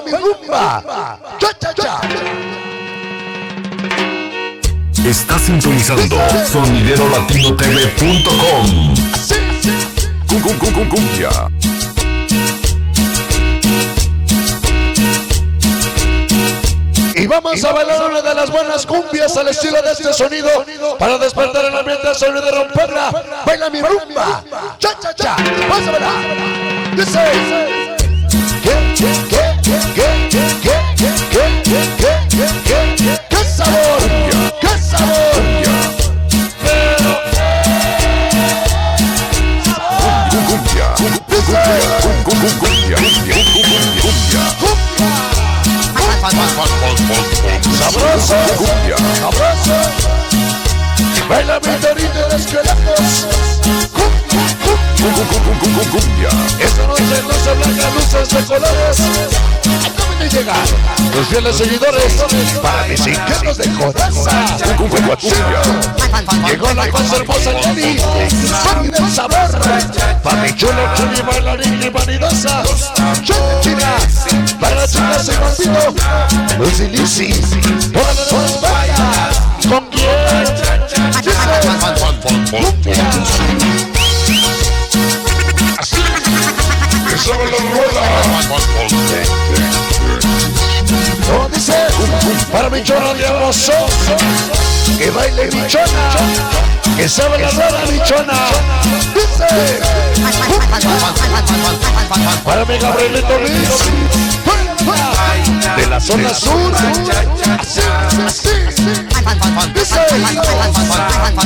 baila mi rumba. Cha, cha, cha. Está sintonizando soniderolatino.tv.com. Cum, cum, cum, cum, cumbia. Y vamos a bailar una de las buenas cumbias al estilo de este sonido para despertar el ambiente al sonido de romperla. Baila mi rumba. Cha, cha, cha. Vamos a bailar. Dice. ¡Qué sabor! ¡Qué sabor! ¡Sabroso! ¡Sabroso! Baila torito de esqueletos. Cumbia, cumbia. Cum, cum, cum, cum, cum, cum, cumbia. Esta noche luces blancas, luces de colores. Acaban de llegar los fieles seguidores para mis inquietos de coraza. Llegó la cosa hermosa Jenny, Jenny del sabor. Pa' mi chulo, chuli, bailarín y vanidosa. Chula china, para chicas y bandido. Lucy Lizzy, todas las bandas. ¿Con quién? No dice, para Michona de que baile Michona, que sabe la rueda Michona. Dice, para mi Gabrielito Luis de la zona sur, así, así, dice,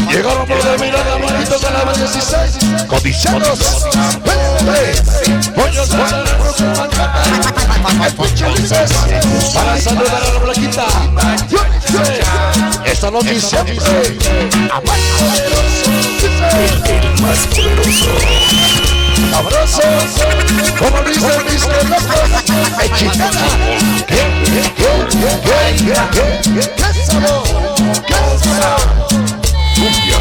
llegaron por de mirada, manitos de la 16, codiciados, vente, pollos mancata, escuchalices, para saludar a la blanquita, esta noche siempre, dice, El más poderoso. Abrazo, como dicen mis locos, mexicana. ¿Qué, qué, qué, qué, qué, sabor? ¿Qué sabor? Cumbia.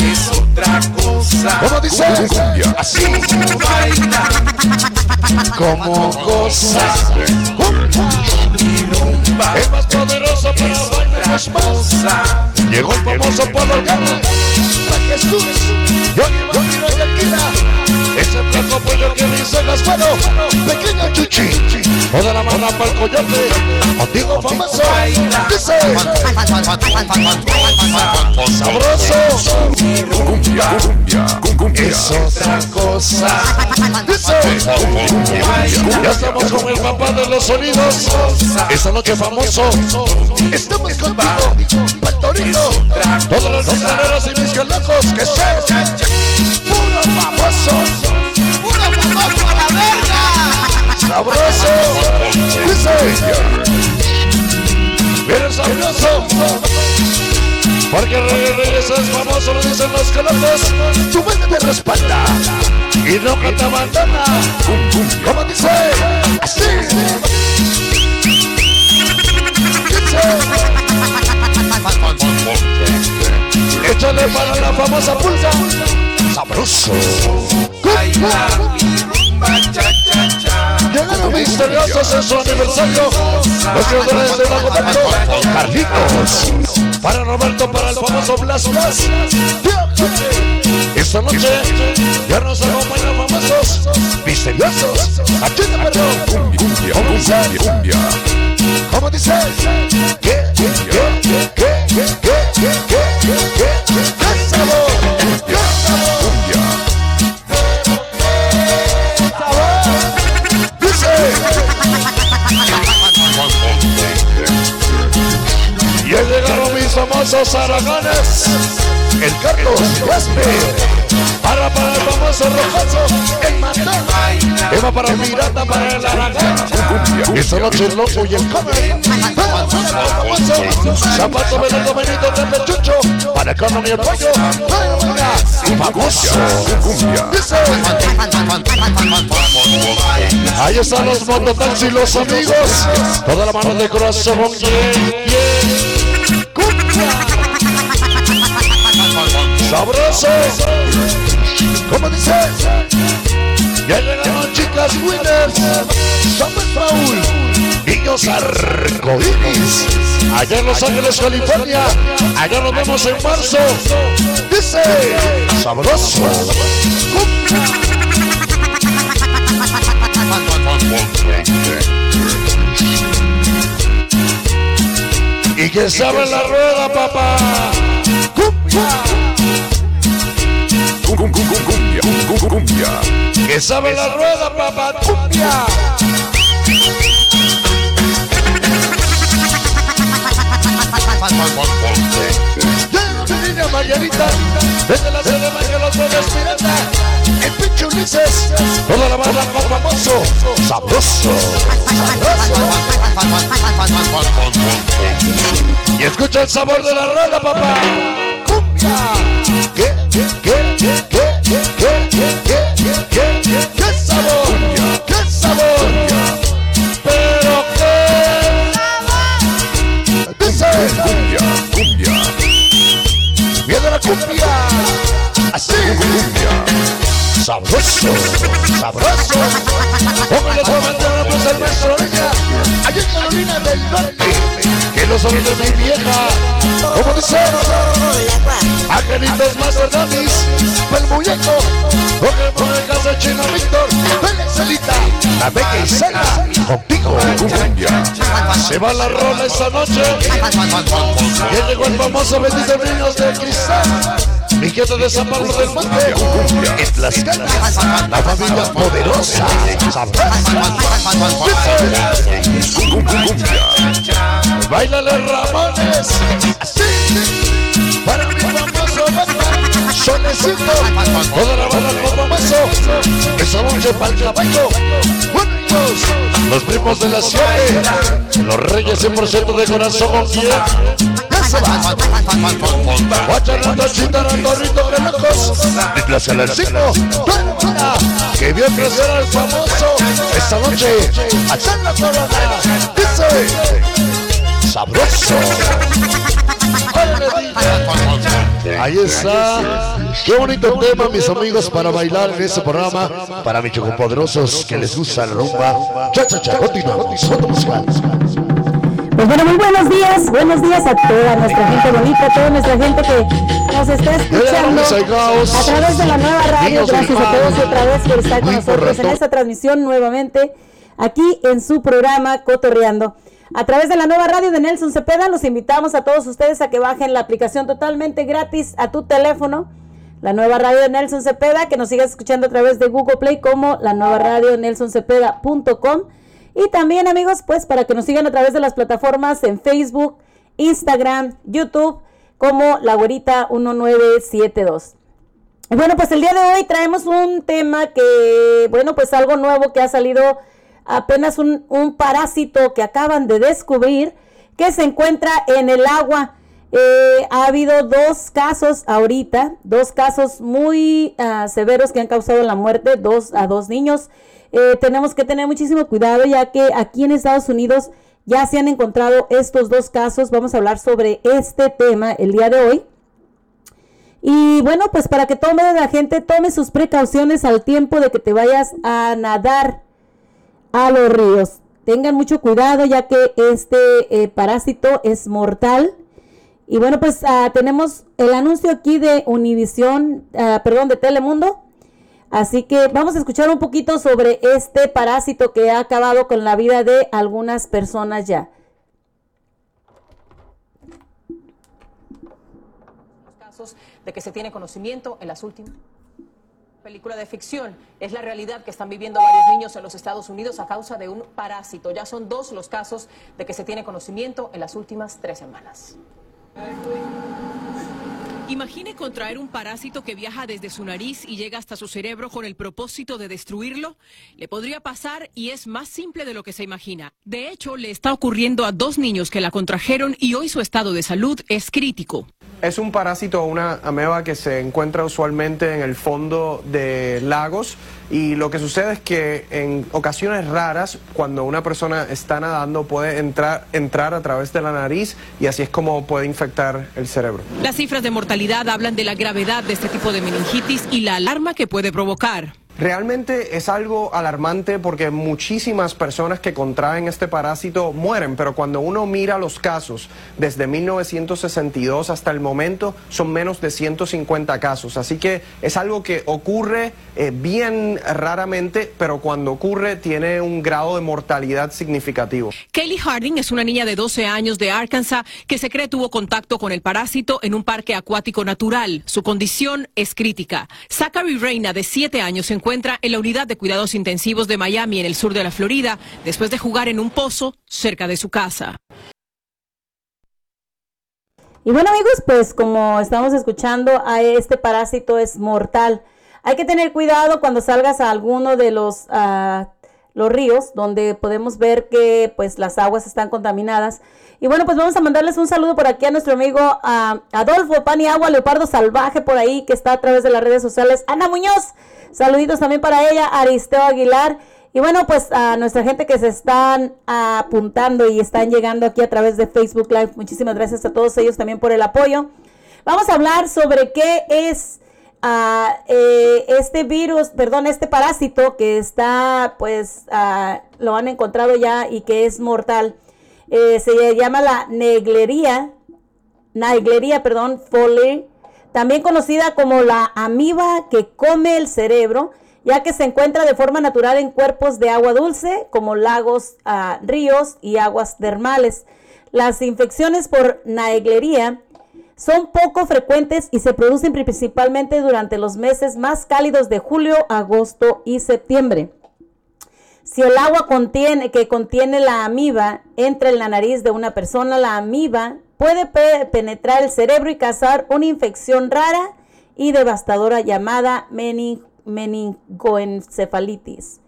es otra cosa. ¿Cómo dice? Cumbia. Así, Baila como cosas. mi es más poderoso para bailar. Llegó el famoso Pablo La que ese flaco pollo que dice las manos. Pequeño chuchi. Toda la mano para el coyote. Contigo famoso. Dice. Sabroso. Cumbia. Cumbia. Cum, cumbia. Es otra cosa. Dice. Ya estamos con el papá de los sonidos. Esta noche famoso. Estamos contigo. Pastorito. Todos los mexicanos y mis locos que sean famoso. Sabroso. Porque Reyes es famoso, lo dicen los calocos. Tu mente te respalda y nunca te abandona. ¿Cómo dice? Así. Dice. Échale para la famosa pulsa sabroso. Baila mi misteriosos en su aniversario. Los de Lago Con Carlitos. Para Roberto, para el famoso Blas Esta noche ya nos acompañan famosos misteriosos. Aquí te perdón. Cumbia, cumbia, cumbia. ¿Cómo dices? ¿Qué? ¿Qué? Famosos araganes. El Carlos Gasper. Para para el famoso rojazo. El matón. Eva para el pirata, para el aragán. Esta noche el loco y el comer. Zapato Belardo Benito de Pechucho. Para Carmen y el pollo. Famoso. Dice. Ahí están los mototaxis y los amigos. Toda la mano de corazón. Yeah, yeah. Sabroso. ¿Cómo dice? Ya llegaron chicas winners. Samuel Paul. Niños arcoíris. Allá en Los Ángeles, California. Allá nos vemos en marzo. Dice sabroso. Y que sabe la rueda, papá. Cumbia. Cum- cum- cum- cum- Cumbia, cum- cum- cumbia. Que sabe la rueda, papá. Cumbia. Margarita, desde la sede de los Pirata, el pinche Ulises, toda la banda con famoso, sabroso, Y escucha el sabor de la rueda, papá. ¿Qué? ¿Qué? ¿Qué? ¿Qué? ¿Qué? ¿Qué? ¿Qué? ¿Qué? ¿Qué? ¿Qué? ¿Qué sabor? ¿Qué sabor? Así. Sabroso sabroso. Póngale pues el maestro Orella allá en Carolina del Norte que los oídos de mi vieja como dice Angelitos Masterdamis el muñeco. Pokémon en casa chino Víctor Celita la beca y Sela contigo. Se va la rola esta noche. Ya llegó el famoso bendito niños de cristal gente de San Pablo del Monte en Tlaxcala la familia poderosa cumbia. Bailale Ramones. Así. Para mi famoso banda Solecito. Toda la banda con famoso esa noche para el caballo. Buenos, los primos de la siete. Los reyes 100% de corazón con que vio crecer al famoso esta noche allá en la corona dice sabroso. Ahí está. Qué bonito tema, mis amigos, para bailar en este programa. Para mis chocopoderosos que les gusta la rumba. Cha. Pues bueno, muy buenos días, buenos días a toda nuestra gente bonita, a toda nuestra gente que nos está escuchando a través de la nueva radio. Gracias a todos otra vez por estar con nosotros en esta transmisión nuevamente aquí en su programa Cotorreando. A través de la nueva radio de Nelson Cepeda, los invitamos a todos ustedes a que bajen la aplicación totalmente gratis a tu teléfono. La nueva radio de Nelson Cepeda, que nos sigas escuchando a través de Google Play como la nueva radio nelsoncepeda.com. Y también amigos, pues para que nos sigan a través de las plataformas en Facebook, Instagram, YouTube, como la güerita 1972. Y bueno, pues el día de hoy traemos un tema que, bueno, pues algo nuevo que ha salido apenas un, un parásito que acaban de descubrir que se encuentra en el agua. Eh, ha habido dos casos ahorita, dos casos muy ah, severos que han causado la muerte dos, a dos niños. Eh, tenemos que tener muchísimo cuidado ya que aquí en Estados Unidos ya se han encontrado estos dos casos. Vamos a hablar sobre este tema el día de hoy. Y bueno, pues para que tome la gente tome sus precauciones al tiempo de que te vayas a nadar a los ríos. Tengan mucho cuidado ya que este eh, parásito es mortal. Y bueno, pues ah, tenemos el anuncio aquí de Univisión, ah, perdón, de Telemundo. Así que vamos a escuchar un poquito sobre este parásito que ha acabado con la vida de algunas personas ya. casos de que se tiene conocimiento en las últimas. Película de ficción es la realidad que están viviendo varios niños en los Estados Unidos a causa de un parásito. Ya son dos los casos de que se tiene conocimiento en las últimas tres semanas. Imagine contraer un parásito que viaja desde su nariz y llega hasta su cerebro con el propósito de destruirlo. Le podría pasar y es más simple de lo que se imagina. De hecho, le está ocurriendo a dos niños que la contrajeron y hoy su estado de salud es crítico. Es un parásito o una ameba que se encuentra usualmente en el fondo de lagos y lo que sucede es que en ocasiones raras, cuando una persona está nadando, puede entrar, entrar a través de la nariz y así es como puede infectar el cerebro. Las cifras de mortalidad hablan de la gravedad de este tipo de meningitis y la alarma que puede provocar. Realmente es algo alarmante porque muchísimas personas que contraen este parásito mueren, pero cuando uno mira los casos desde 1962 hasta el momento son menos de 150 casos, así que es algo que ocurre eh, bien raramente, pero cuando ocurre tiene un grado de mortalidad significativo. Kaylee Harding es una niña de 12 años de Arkansas que se cree tuvo contacto con el parásito en un parque acuático natural. Su condición es crítica. Zachary Reina, de 7 años, se encuentra en la unidad de cuidados intensivos de Miami, en el sur de la Florida, después de jugar en un pozo cerca de su casa. Y bueno amigos, pues como estamos escuchando, este parásito es mortal. Hay que tener cuidado cuando salgas a alguno de los, ah, los ríos donde podemos ver que pues las aguas están contaminadas. Y bueno, pues vamos a mandarles un saludo por aquí a nuestro amigo ah, Adolfo Pan y Agua Leopardo Salvaje por ahí que está a través de las redes sociales. Ana Muñoz, saluditos también para ella, Aristeo Aguilar. Y bueno, pues a nuestra gente que se están apuntando y están llegando aquí a través de Facebook Live, muchísimas gracias a todos ellos también por el apoyo. Vamos a hablar sobre qué es ah, eh, este virus, perdón, este parásito que está, pues, ah, lo han encontrado ya y que es mortal. Eh, se llama la neglería, neglería, perdón, Foley, también conocida como la amiba que come el cerebro ya que se encuentra de forma natural en cuerpos de agua dulce, como lagos, ah, ríos y aguas termales. Las infecciones por naeglería son poco frecuentes y se producen principalmente durante los meses más cálidos de julio, agosto y septiembre. Si el agua que contiene la amiba entra en la nariz de una persona, la amiba puede penetrar el cerebro y causar una infección rara y devastadora llamada meningitis meningoencefalitis.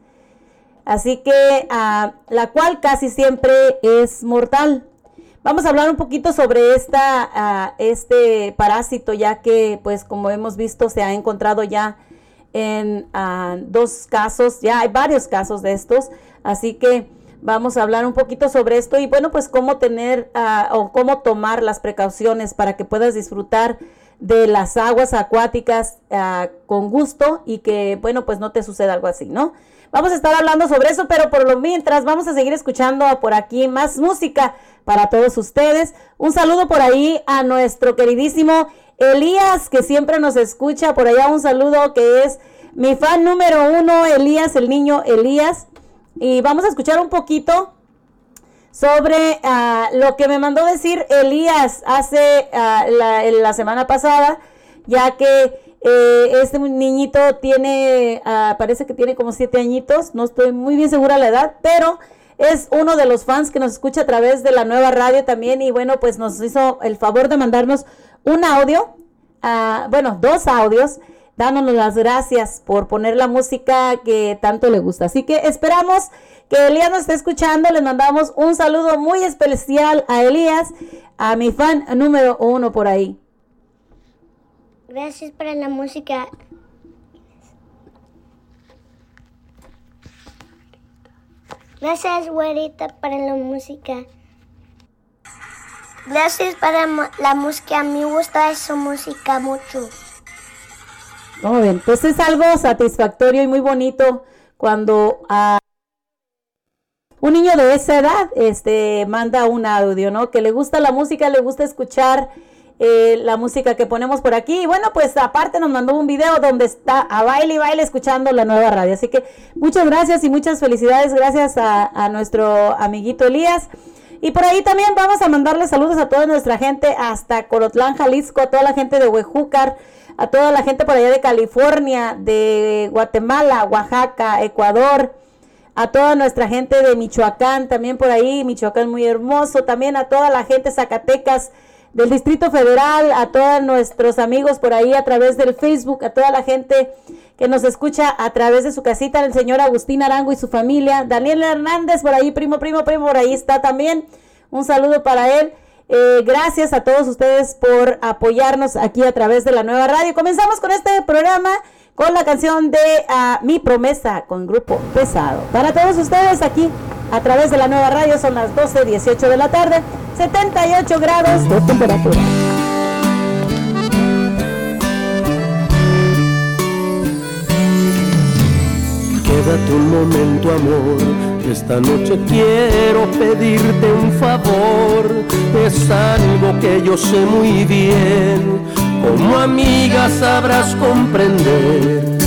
Así que ah, la cual casi siempre es mortal. Vamos a hablar un poquito sobre esta, ah, este parásito, ya que, pues, como hemos visto, se ha encontrado ya en ah, dos casos, ya hay varios casos de estos. Así que vamos a hablar un poquito sobre esto y, bueno, pues, cómo tener o cómo tomar las precauciones para que puedas disfrutar de las aguas acuáticas ah, con gusto y que, bueno, pues no te suceda algo así, ¿no? Vamos a estar hablando sobre eso, pero por lo mientras vamos a seguir escuchando por aquí más música para todos ustedes. Un saludo por ahí a nuestro queridísimo Elías, que siempre nos escucha. Por allá un saludo que es mi fan número uno, Elías, el niño Elías. Y vamos a escuchar un poquito sobre ah, lo que me mandó decir Elías hace ah, la, semana pasada, ya que eh, este niñito tiene, ah, parece que tiene como siete añitos, no estoy muy bien segura la edad, pero es uno de los fans que nos escucha a través de la nueva radio también y bueno, pues nos hizo el favor de mandarnos un audio, bueno, dos audios dándonos las gracias por poner la música que tanto le gusta. Así que esperamos que Elías nos esté escuchando. Les mandamos un saludo muy especial a Elías, a mi fan número uno por ahí. Gracias por la música. Gracias, güerita, para la música. Gracias para la música. A mí me gusta esa música mucho. Muy bien, pues es algo satisfactorio y muy bonito cuando a un niño de esa edad este, manda un audio, ¿no? Que le gusta la música, le gusta escuchar eh, la música que ponemos por aquí. Y bueno, pues aparte nos mandó un video donde está a baile y baile escuchando la nueva radio. Así que muchas gracias y muchas felicidades. Gracias a, a nuestro amiguito Elías. Y por ahí también vamos a mandarle saludos a toda nuestra gente hasta Corotlán, Jalisco, a toda la gente de Huejúcar, a toda la gente por allá de California, de Guatemala, Oaxaca, Ecuador, a toda nuestra gente de Michoacán, también por ahí, Michoacán muy hermoso, también a toda la gente Zacatecas del Distrito Federal, a todos nuestros amigos por ahí a través del Facebook, a toda la gente que nos escucha a través de su casita, el señor Agustín Arango y su familia, Daniel Hernández por ahí, primo, primo, primo, por ahí está también, un saludo para él. Eh, gracias a todos ustedes por apoyarnos aquí a través de la nueva radio. Comenzamos con este programa con la canción de ah, Mi Promesa con Grupo Pesado. Para todos ustedes aquí a través de la nueva radio son las 12.18 de la tarde, 78 grados de temperatura. Quédate un momento, amor. Esta noche quiero pedirte un favor. Es algo que yo sé muy bien. Como amiga sabrás comprender.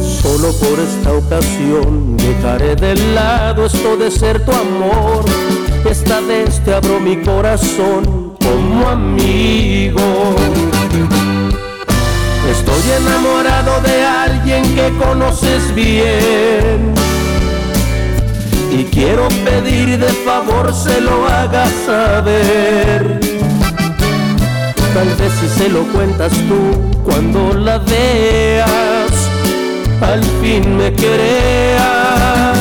Solo por esta ocasión dejaré de lado esto de ser tu amor. Esta vez te abro mi corazón como amigo. Estoy enamorado de alguien que conoces bien. Y quiero pedir de favor se lo hagas saber. Tal vez si se lo cuentas tú cuando la veas, al fin me crea.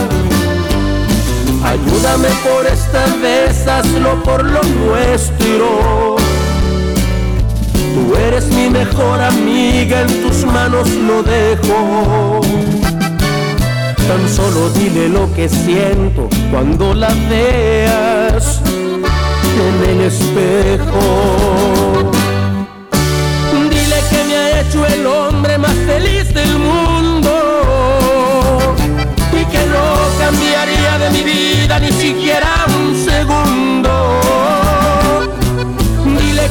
Ayúdame por esta vez, hazlo por lo nuestro. Tú eres mi mejor amiga, en tus manos lo dejo. Tan solo dile lo que siento cuando la veas en el espejo. Dile que me ha hecho el hombre más feliz del mundo y que no cambiaría de mi vida ni siquiera un segundo.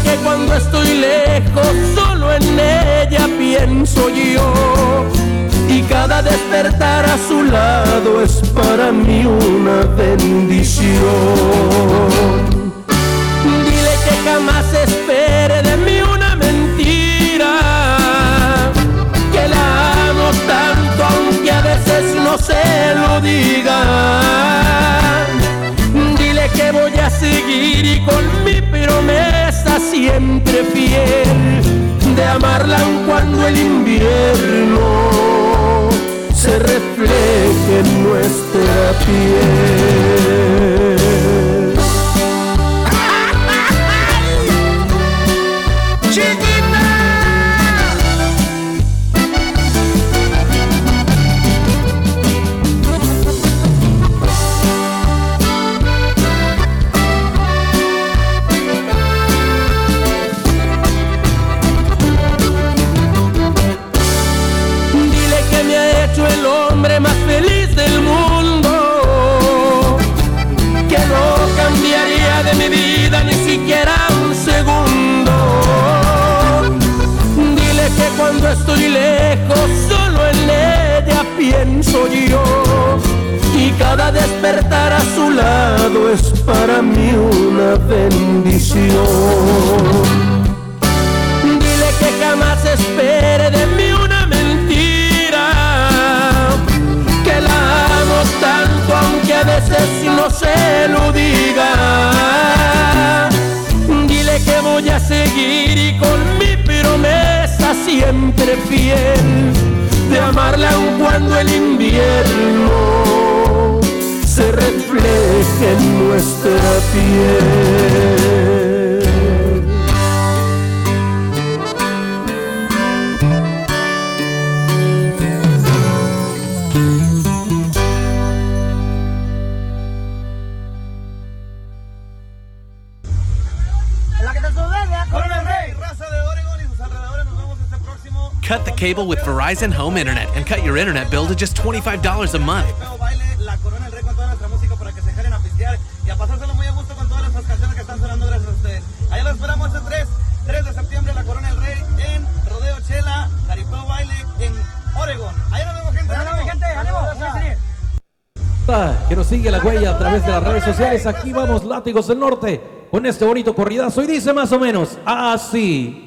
Que cuando estoy lejos solo en ella pienso yo y cada despertar a su lado es para mí una bendición. Dile que jamás espere de mí una mentira, que la amo tanto aunque a veces no se lo diga. Dile que voy a seguir y con mi promesa siempre fiel de amarla aun cuando el invierno se refleje en nuestra piel. Pienso yo y cada despertar a su lado es para mí una bendición. Dile que jamás espere de mí una mentira, que la amo tanto aunque a veces no se lo diga. Dile que voy a seguir y con mi promesa siempre fiel de amarla aun cuando el invierno se refleje en nuestra piel. Cable with Verizon Home Internet and cut your internet bill to just $25 a month. La Corona del Rey con toda nuestra música para que se jalen a pistear y a pasárselo muy a gusto con todas nuestras canciones que están sonando gracias a ustedes. Allá lo esperamos el 3, 3 de septiembre, la Corona del Rey en Rodeo Chela, Jaripeo Baile en Oregon. Allá nos vemos, gente. ¡Ánimo, gente! ¡Ánimo! que nos sigue la huella a través de las redes sociales. Aquí vamos, Látigos del Norte, con este bonito corridazo. Y dice más o menos así.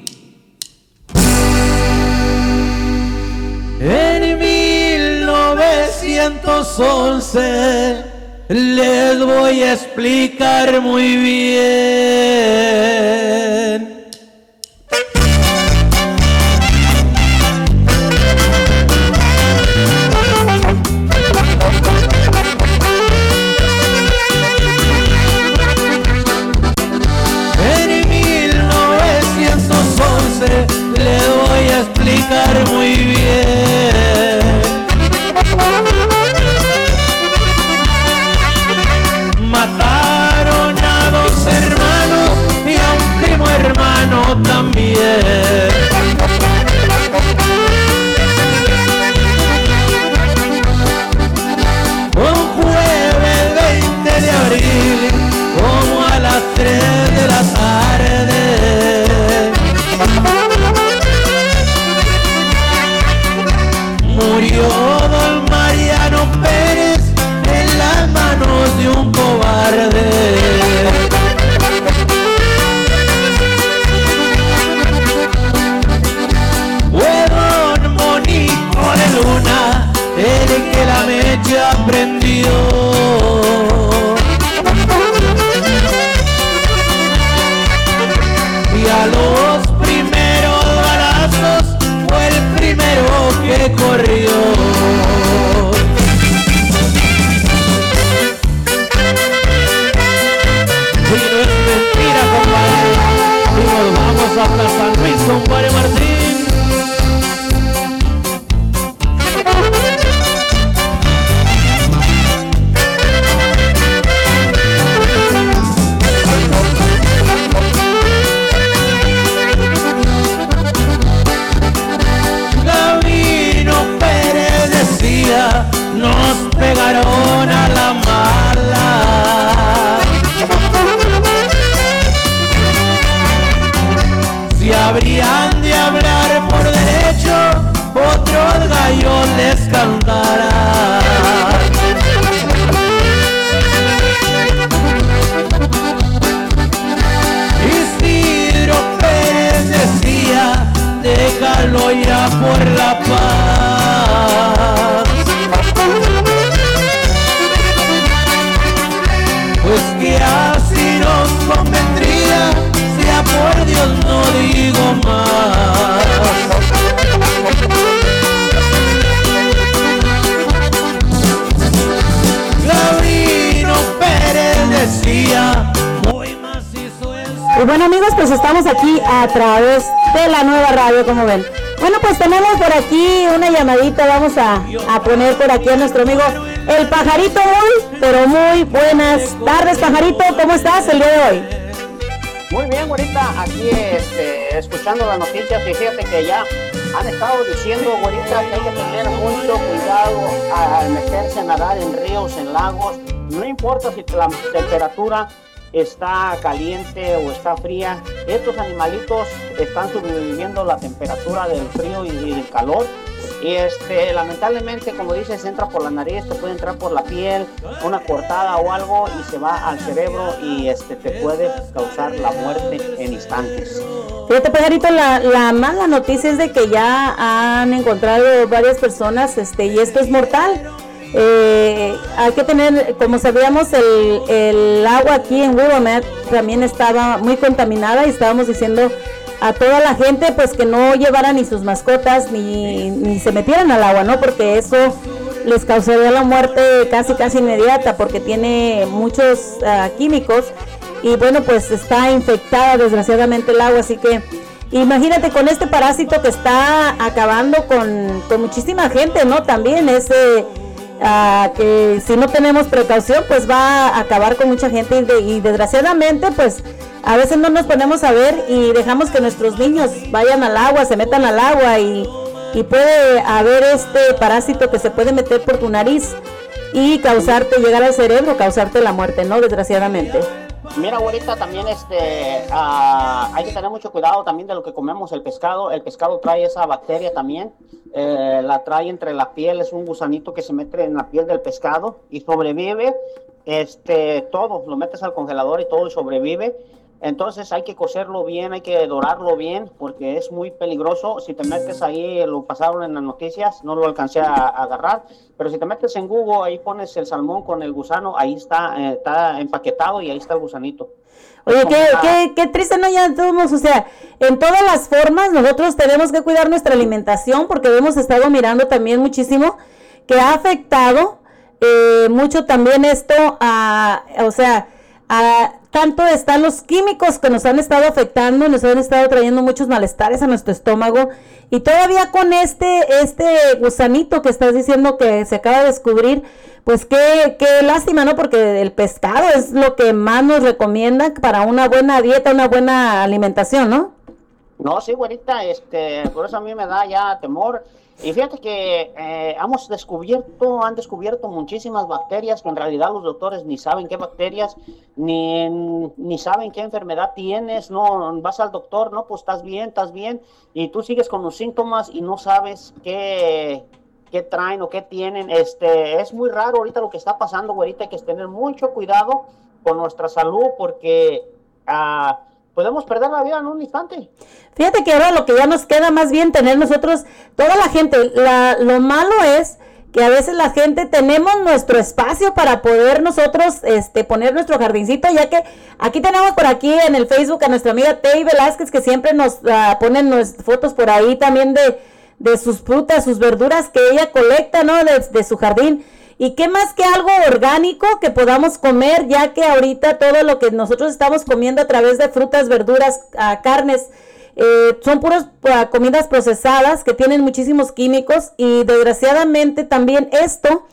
En 1911 les voy a explicar muy bien. también. Yorga yo les cantaba. Y bueno amigos, pues estamos aquí a través de la nueva radio, como ven. Bueno, pues tenemos por aquí una llamadita, vamos a, a poner por aquí a nuestro amigo el pajarito muy, pero muy buenas tardes pajarito, ¿cómo estás el día de hoy? Muy bien, güerita, aquí este, escuchando las noticias fíjate que ya han estado diciendo, güerita, que hay que tener mucho cuidado al meterse a nadar en ríos, en lagos. No importa si la temperatura está caliente o está fría, estos animalitos están sobreviviendo la temperatura del frío y, del calor. Y este, lamentablemente, como dices, entra por la nariz, te puede entrar por la piel, una cortada o algo y se va al cerebro y este, te puede causar la muerte en instantes. Fíjate, pajarito, la, la mala noticia es de que ya han encontrado varias personas este, y esto es mortal. Eh, hay que tener, como sabíamos, el, el agua aquí en Willamette también estaba muy contaminada y estábamos diciendo a toda la gente pues que no llevaran ni sus mascotas ni, ni se metieran al agua, ¿no? Porque eso les causaría la muerte casi casi inmediata porque tiene muchos ah, químicos y bueno pues está infectada desgraciadamente el agua, así que imagínate con este parásito que está acabando con, con muchísima gente, ¿no? También ese ah, que si no tenemos precaución pues va a acabar con mucha gente y, de- y desgraciadamente pues a veces no nos ponemos a ver y dejamos que nuestros niños vayan al agua, se metan al agua y, y puede haber este parásito que se puede meter por tu nariz y causarte, llegar al cerebro, causarte la muerte, ¿no? Desgraciadamente. Mira, ahorita también este, ah, hay que tener mucho cuidado también de lo que comemos, el pescado. El pescado trae esa bacteria también, eh, la trae entre la piel, es un gusanito que se mete en la piel del pescado y sobrevive este, todo. Lo metes al congelador y todo y sobrevive. Entonces hay que cocerlo bien, hay que dorarlo bien, porque es muy peligroso. Si te metes ahí, lo pasaron en las noticias, no lo alcancé a, a agarrar, pero si te metes en Google, ahí pones el salmón con el gusano, ahí está, eh, está empaquetado y ahí está el gusanito. Oye, qué, qué, qué triste, ¿no? Ya todos, o sea, en todas las formas nosotros tenemos que cuidar nuestra alimentación porque hemos estado mirando también muchísimo que ha afectado eh, mucho también esto a, o sea, a, tanto están los químicos que nos han estado afectando, nos han estado trayendo muchos malestares a nuestro estómago y todavía con este, este gusanito que estás diciendo que se acaba de descubrir, pues qué, qué lástima, ¿no? Porque el pescado es lo que más nos recomiendan para una buena dieta, una buena alimentación, ¿no? No, sí, güerita, este, por eso a mí me da ya temor. Y fíjate que eh, hemos descubierto, han descubierto muchísimas bacterias que en realidad los doctores ni saben qué bacterias, ni, ni saben qué enfermedad tienes, no, vas al doctor, no, pues estás bien, estás bien, y tú sigues con los síntomas y no sabes qué, qué traen o qué tienen. Este, es muy raro ahorita lo que está pasando, güerita, hay que tener mucho cuidado con nuestra salud porque ah, podemos perder la vida en un instante. Fíjate que ahora lo que ya nos queda más bien tener nosotros, toda la gente, la, lo malo es que a veces la gente tenemos nuestro espacio para poder nosotros este, poner nuestro jardincito, ya que aquí tenemos por aquí en el Facebook a nuestra amiga Tei Velázquez que siempre nos ah, ponen fotos por ahí también de, de sus frutas, sus verduras que ella colecta, ¿no? De su jardín. Y qué más que algo orgánico que podamos comer, ya que ahorita todo lo que nosotros estamos comiendo a través de frutas, verduras, ah, carnes, eh, son puras ah, comidas procesadas que tienen muchísimos químicos y desgraciadamente también esto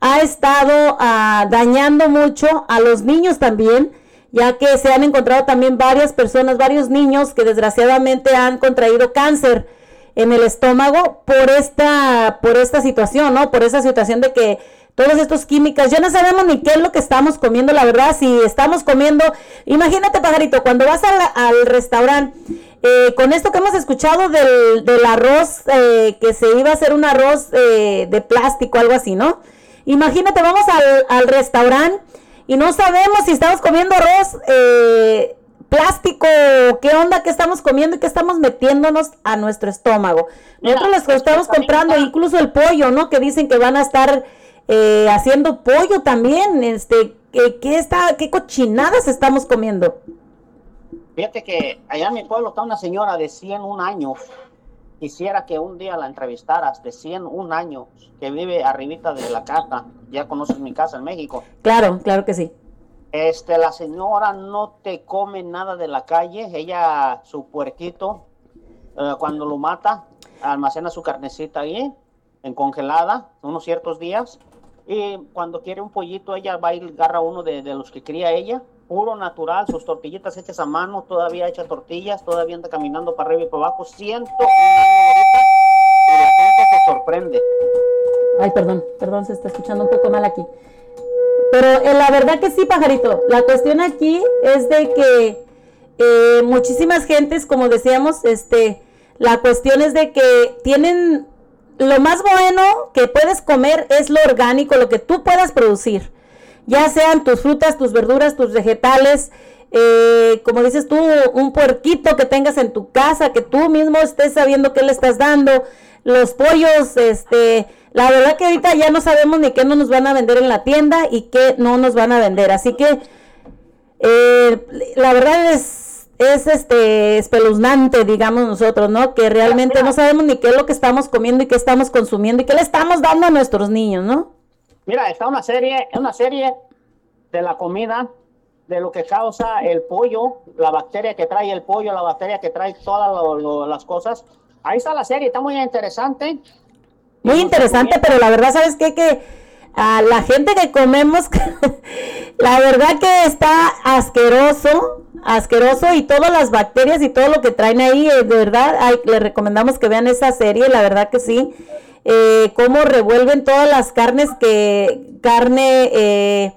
ha estado ah, dañando mucho a los niños también, ya que se han encontrado también varias personas, varios niños que desgraciadamente han contraído cáncer en el estómago por esta por esta situación, ¿no? Por esa situación de que todos estos químicos, ya no sabemos ni qué es lo que estamos comiendo, la verdad, si estamos comiendo, imagínate pajarito, cuando vas al, al restaurante eh, con esto que hemos escuchado del, del arroz, eh, que se iba a hacer un arroz eh, de plástico, algo así, ¿no? Imagínate, vamos al, al restaurante y no sabemos si estamos comiendo arroz eh, plástico, qué onda, qué estamos comiendo y qué estamos metiéndonos a nuestro estómago. Nosotros que estamos comprando, incluso el pollo, ¿no? Que dicen que van a estar eh, haciendo pollo también, este, ¿qué, qué está, qué cochinadas estamos comiendo? Fíjate que allá en mi pueblo está una señora de 101 años. Quisiera que un día la entrevistaras, de 101 años, que vive arribita de la casa. Ya conoces mi casa en México. Claro, claro que sí. Este, la señora no te come nada de la calle. Ella, su puerquito, eh, cuando lo mata, almacena su carnecita ahí, en congelada, unos ciertos días. Y cuando quiere un pollito, ella va y agarra uno de, de los que cría ella, puro natural, sus tortillitas hechas a mano, todavía hecha tortillas, todavía anda caminando para arriba y para abajo. Ahorita y la gente se sorprende. Ay, perdón, perdón, se está escuchando un poco mal aquí. Pero eh, la verdad que sí, pajarito. La cuestión aquí es de que eh, muchísimas gentes, como decíamos, este, la cuestión es de que tienen lo más bueno que puedes comer es lo orgánico, lo que tú puedas producir. Ya sean tus frutas, tus verduras, tus vegetales, eh, como dices tú, un puerquito que tengas en tu casa, que tú mismo estés sabiendo qué le estás dando, los pollos, este, la verdad que ahorita ya no sabemos ni qué no nos van a vender en la tienda y qué no nos van a vender. Así que eh, la verdad es, es este espeluznante, digamos nosotros, ¿no? Que realmente no sabemos ni qué es lo que estamos comiendo y qué estamos consumiendo y qué le estamos dando a nuestros niños, ¿no? Mira, está una serie, una serie de la comida, de lo que causa el pollo, la bacteria que trae el pollo, la bacteria que trae todas lo- lo- las cosas. Ahí está la serie, está muy interesante. Muy interesante, pero la verdad, ¿sabes qué? Que a la gente que comemos, la verdad que está asqueroso, asqueroso y todas las bacterias y todo lo que traen ahí, eh, de verdad, ay, les recomendamos que vean esa serie, la verdad que sí. Eh, cómo revuelven todas las carnes que, carne, eh,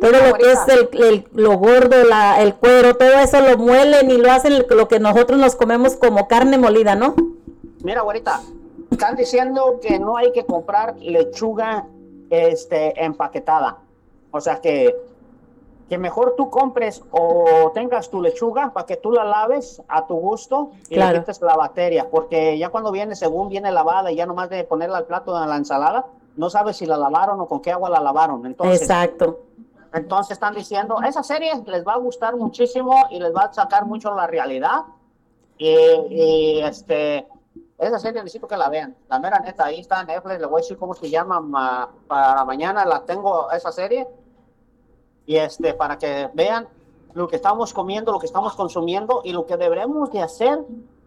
todo lo que es el, el- lo gordo, la, el cuero, todo eso lo muelen y lo hacen lo que nosotros nos comemos como carne molida, ¿no? Mira, güerita, están diciendo que no hay que comprar lechuga este, empaquetada. O sea que, que mejor tú compres o tengas tu lechuga para que tú la laves a tu gusto y Claro. le quites la bacteria. Porque ya cuando viene, según viene lavada y ya nomás de ponerla al plato de la ensalada, no sabes si la lavaron o con qué agua la lavaron. Entonces, Exacto. entonces están diciendo, esa serie les va a gustar muchísimo y les va a sacar mucho la realidad. Y, y, este, esa serie necesito que la vean. La mera neta, ahí está Netflix, le voy a decir cómo se llama ma- para mañana, la tengo esa serie. Y este, para que vean lo que estamos comiendo, lo que estamos consumiendo y lo que deberemos de hacer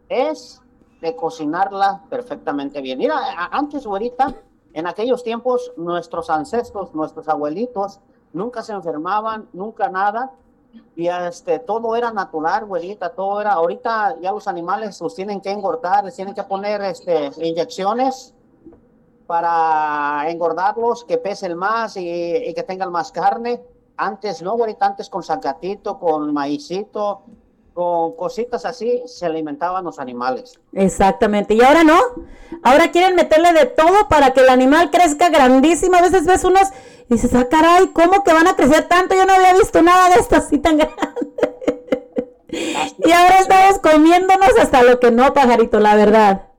es de cocinarla perfectamente bien. Mira, antes, ahorita, en aquellos tiempos, nuestros ancestros, nuestros abuelitos, nunca se enfermaban, nunca nada. Y este, todo era natural, güerita, todo era, ahorita ya los animales los tienen que engordar, les tienen que poner este, inyecciones para engordarlos, que pesen más y, que tengan más carne. Antes no, güerita, antes con zacatito, con maicito, con cositas así, se alimentaban los animales. Exactamente. Y ahora no. Ahora quieren meterle de todo para que el animal crezca grandísimo. A veces ves unos y dices, ah, caray, ¿cómo que van a crecer tanto? Yo no había visto nada de esto así tan grande. y ahora estamos comiéndonos hasta lo que no, pajarito, la verdad.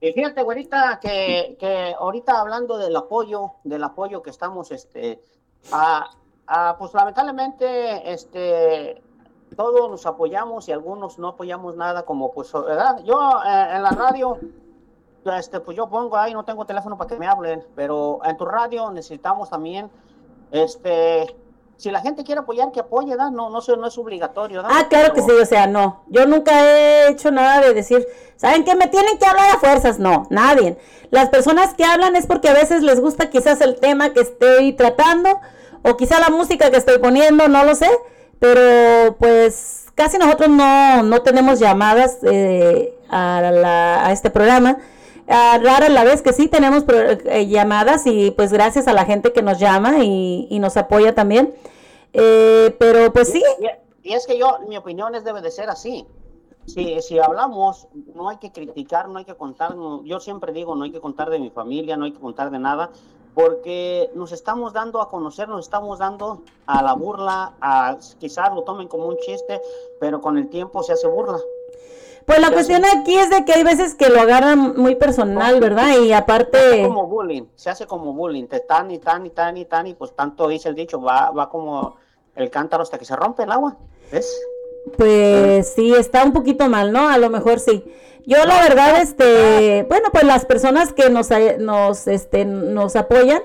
Y fíjate, güerita, que, que ahorita hablando del apoyo, del apoyo que estamos, este, a, a, pues lamentablemente, este, todos nos apoyamos y algunos no apoyamos nada, como pues, ¿verdad? Yo eh, en la radio, este, pues yo pongo ahí, no tengo teléfono para que me hablen, pero en tu radio necesitamos también, este, si la gente quiere apoyar, que apoye, ¿verdad? No, no, es- no es obligatorio, ¿verdad? Ah, claro que sí, o sea, no. Yo nunca he hecho nada de decir, ¿saben qué? Me tienen que hablar a fuerzas. No, nadie. Las personas que hablan es porque a veces les gusta quizás el tema que estoy tratando o quizá la música que estoy poniendo, no lo sé. Pero pues casi nosotros no, no tenemos llamadas eh, a, la- a este programa. Ah, rara la vez que sí tenemos pro- eh, llamadas y pues gracias a la gente que nos llama y, y nos apoya también. Eh, pero pues sí, Y, y es que yo, mi opinión es debe de ser así. si, si hablamos, no hay que criticar, no hay que contar, no- yo siempre digo, no hay que contar de mi familia, no hay que contar de nada, porque nos estamos dando a conocer, nos estamos dando a la burla, a quizás lo tomen como un chiste, pero con el tiempo se hace burla. Pues la cuestión aquí es de que hay veces que lo agarran muy personal, ¿verdad? Y Se hace aparte, como bullying, se hace como bullying, te tan y tan y tan y tan y pues tanto dice el dicho, va, va como el cántaro hasta que se rompe el agua, ¿ves? Pues sí, está un poquito mal, ¿no? A lo mejor sí. Yo la verdad, este, bueno, pues las personas que nos, nos, este, nos apoyan,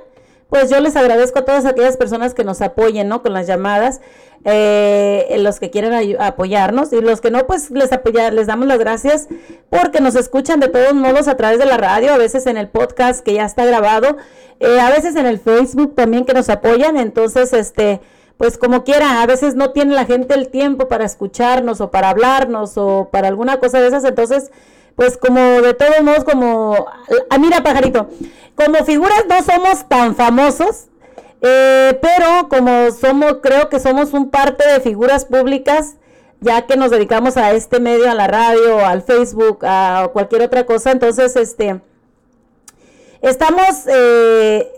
pues yo les agradezco a todas aquellas personas que nos apoyen, ¿no? Con las llamadas, eh, los que quieren apoyarnos y los que no, pues les apoya, les damos las gracias porque nos escuchan de todos modos a través de la radio, a veces en el podcast que ya está grabado, eh, a veces en el Facebook también que nos apoyan, entonces, este, pues como quiera, a veces no tiene la gente el tiempo para escucharnos o para hablarnos o para alguna cosa de esas, entonces, pues como de todos modos, como, ah, mira pajarito, como figuras no somos tan famosos, eh, pero como somos, creo que somos un parte de figuras públicas, ya que nos dedicamos a este medio, a la radio, al Facebook, a cualquier otra cosa, entonces, este, estamos eh,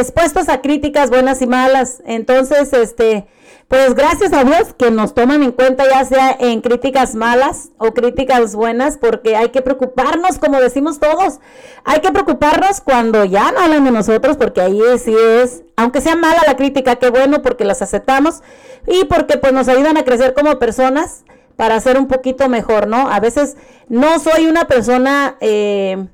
expuestos a críticas buenas y malas. Entonces, este, pues gracias a Dios que nos toman en cuenta ya sea en críticas malas o críticas buenas, porque hay que preocuparnos, como decimos todos, hay que preocuparnos cuando ya no hablan de nosotros, porque ahí sí es, aunque sea mala la crítica, qué bueno, porque las aceptamos y porque pues nos ayudan a crecer como personas para ser un poquito mejor, ¿no? A veces no soy una persona eh,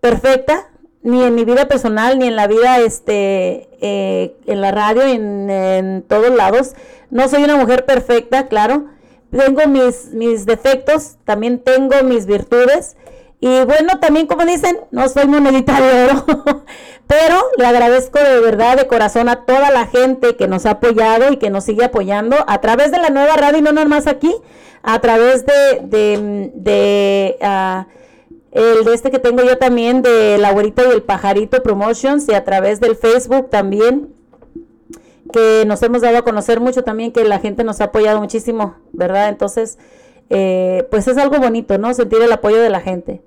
perfecta, ni en mi vida personal, ni en la vida, este, eh, en la radio, en, todos lados. No soy una mujer perfecta, claro. Tengo mis, mis defectos, también tengo mis virtudes. Y bueno, también como dicen, no soy monedita de oro. Pero le agradezco de verdad, de corazón, a toda la gente que nos ha apoyado y que nos sigue apoyando a través de la nueva radio y no nomás aquí, a través de, de, de ah, el de este que tengo yo también de La Güerita y el Pajarito Promotions y a través del Facebook también que nos hemos dado a conocer mucho también que la gente nos ha apoyado muchísimo, ¿verdad? Entonces, eh, pues es algo bonito, ¿no? Sentir el apoyo de la gente.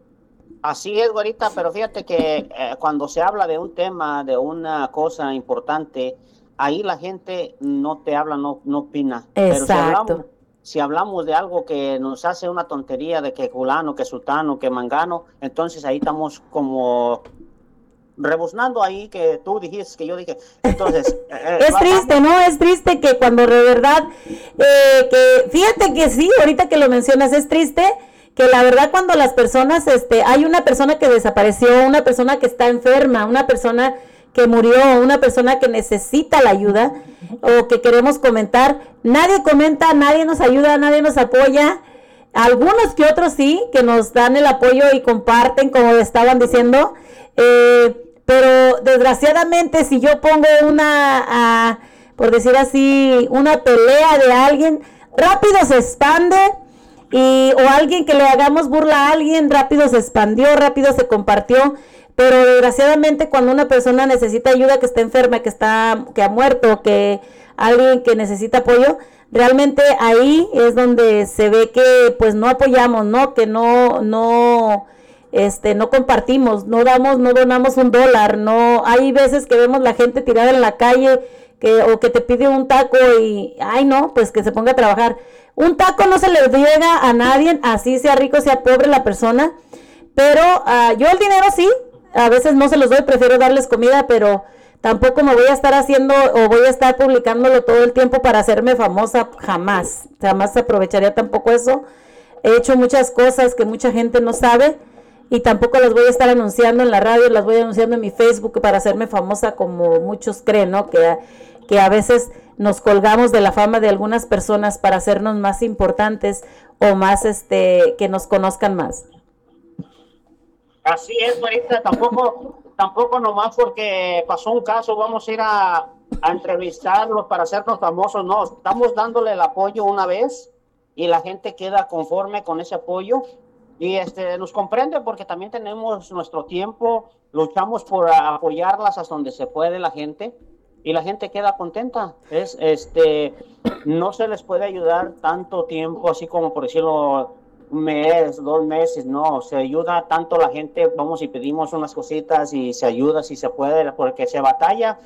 Así es, güerita, pero fíjate que eh, cuando se habla de un tema, de una cosa importante, ahí la gente no te habla, no, no opina. Pero si Exacto. hablamos, si hablamos de algo que nos hace una tontería de que fulano, que sultano, que mangano, entonces ahí estamos como rebuznando ahí que tú dijiste, que yo dije. Entonces, eh, Es va- triste, ¿no? Es triste que cuando de verdad, eh, que fíjate que sí, ahorita que lo mencionas, es triste que la verdad cuando las personas, este, hay una persona que desapareció, una persona que está enferma, una persona que murió, una persona que necesita la ayuda o que queremos comentar, nadie comenta, nadie nos ayuda, nadie nos apoya. Algunos que otros sí, que nos dan el apoyo y comparten, como estaban diciendo. Eh, pero desgraciadamente, si yo pongo una, por decir así, una pelea de alguien, rápido se expande. Y, o alguien que le hagamos burla a alguien, rápido se expandió, rápido se compartió. Pero desgraciadamente cuando una persona necesita ayuda, que está enferma, que está, que ha muerto, que alguien que necesita apoyo, realmente ahí es donde se ve que pues no apoyamos, ¿no? Que no, no, este, no compartimos, no damos, no donamos un dólar, no, hay veces que vemos la gente tirada en la calle, que, o que te pide un taco y, ay no, pues que se ponga a trabajar. Un taco no se le llega a nadie, así sea rico, sea pobre la persona, pero ah, yo el dinero sí, a veces no se los doy, prefiero darles comida, pero tampoco me voy a estar haciendo o voy a estar publicándolo todo el tiempo para hacerme famosa, jamás, jamás aprovecharía tampoco eso. He hecho muchas cosas que mucha gente no sabe y tampoco las voy a estar anunciando en la radio, las voy anunciando en mi Facebook para hacerme famosa como muchos creen, ¿no? Que, que a veces nos colgamos de la fama de algunas personas para hacernos más importantes o más, este, que nos conozcan más. Así es, güerita, tampoco, tampoco nomás porque pasó un caso, vamos a ir a, a entrevistarlos para hacernos famosos, no, estamos dándole el apoyo una vez y la gente queda conforme con ese apoyo y este nos comprende porque también tenemos nuestro tiempo, luchamos por apoyarlas hasta donde se puede la gente y la gente queda contenta. Es, este, no se les puede ayudar tanto tiempo, así como por decirlo, un mes, dos meses, no, se ayuda tanto la gente, vamos y pedimos unas cositas y se ayuda si se puede, porque se batalla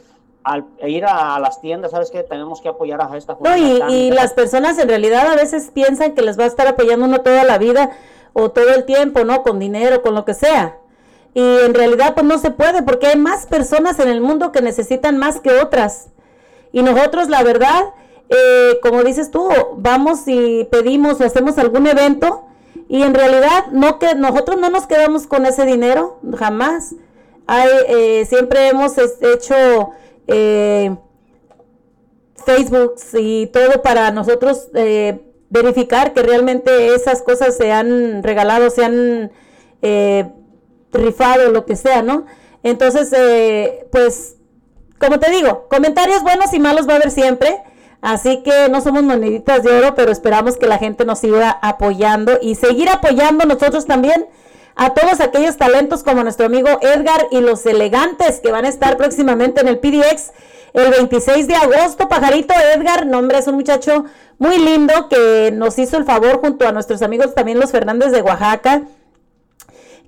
al ir a, las tiendas, ¿sabes qué? Tenemos que apoyar a esta No, y, y las personas en realidad a veces piensan que les va a estar apoyando uno toda la vida o todo el tiempo, ¿no? Con dinero, con lo que sea. Y en realidad pues no se puede porque hay más personas en el mundo que necesitan más que otras. Y nosotros, la verdad, eh, como dices tú, vamos y pedimos o hacemos algún evento y en realidad no que nosotros no nos quedamos con ese dinero, jamás. Hay, eh, siempre hemos hecho eh, Facebook y todo para nosotros eh, verificar que realmente esas cosas se han regalado, se han eh, rifado, lo que sea, ¿no? Entonces, eh, pues, como te digo, comentarios buenos y malos va a haber siempre. Así que no somos moneditas de oro, pero esperamos que la gente nos siga apoyando y seguir apoyando nosotros también a todos aquellos talentos como nuestro amigo Edgar y los elegantes que van a estar próximamente en el PDX el 26 de agosto. Pajarito Edgar, nombre es un muchacho muy lindo que nos hizo el favor junto a nuestros amigos también los Fernández de Oaxaca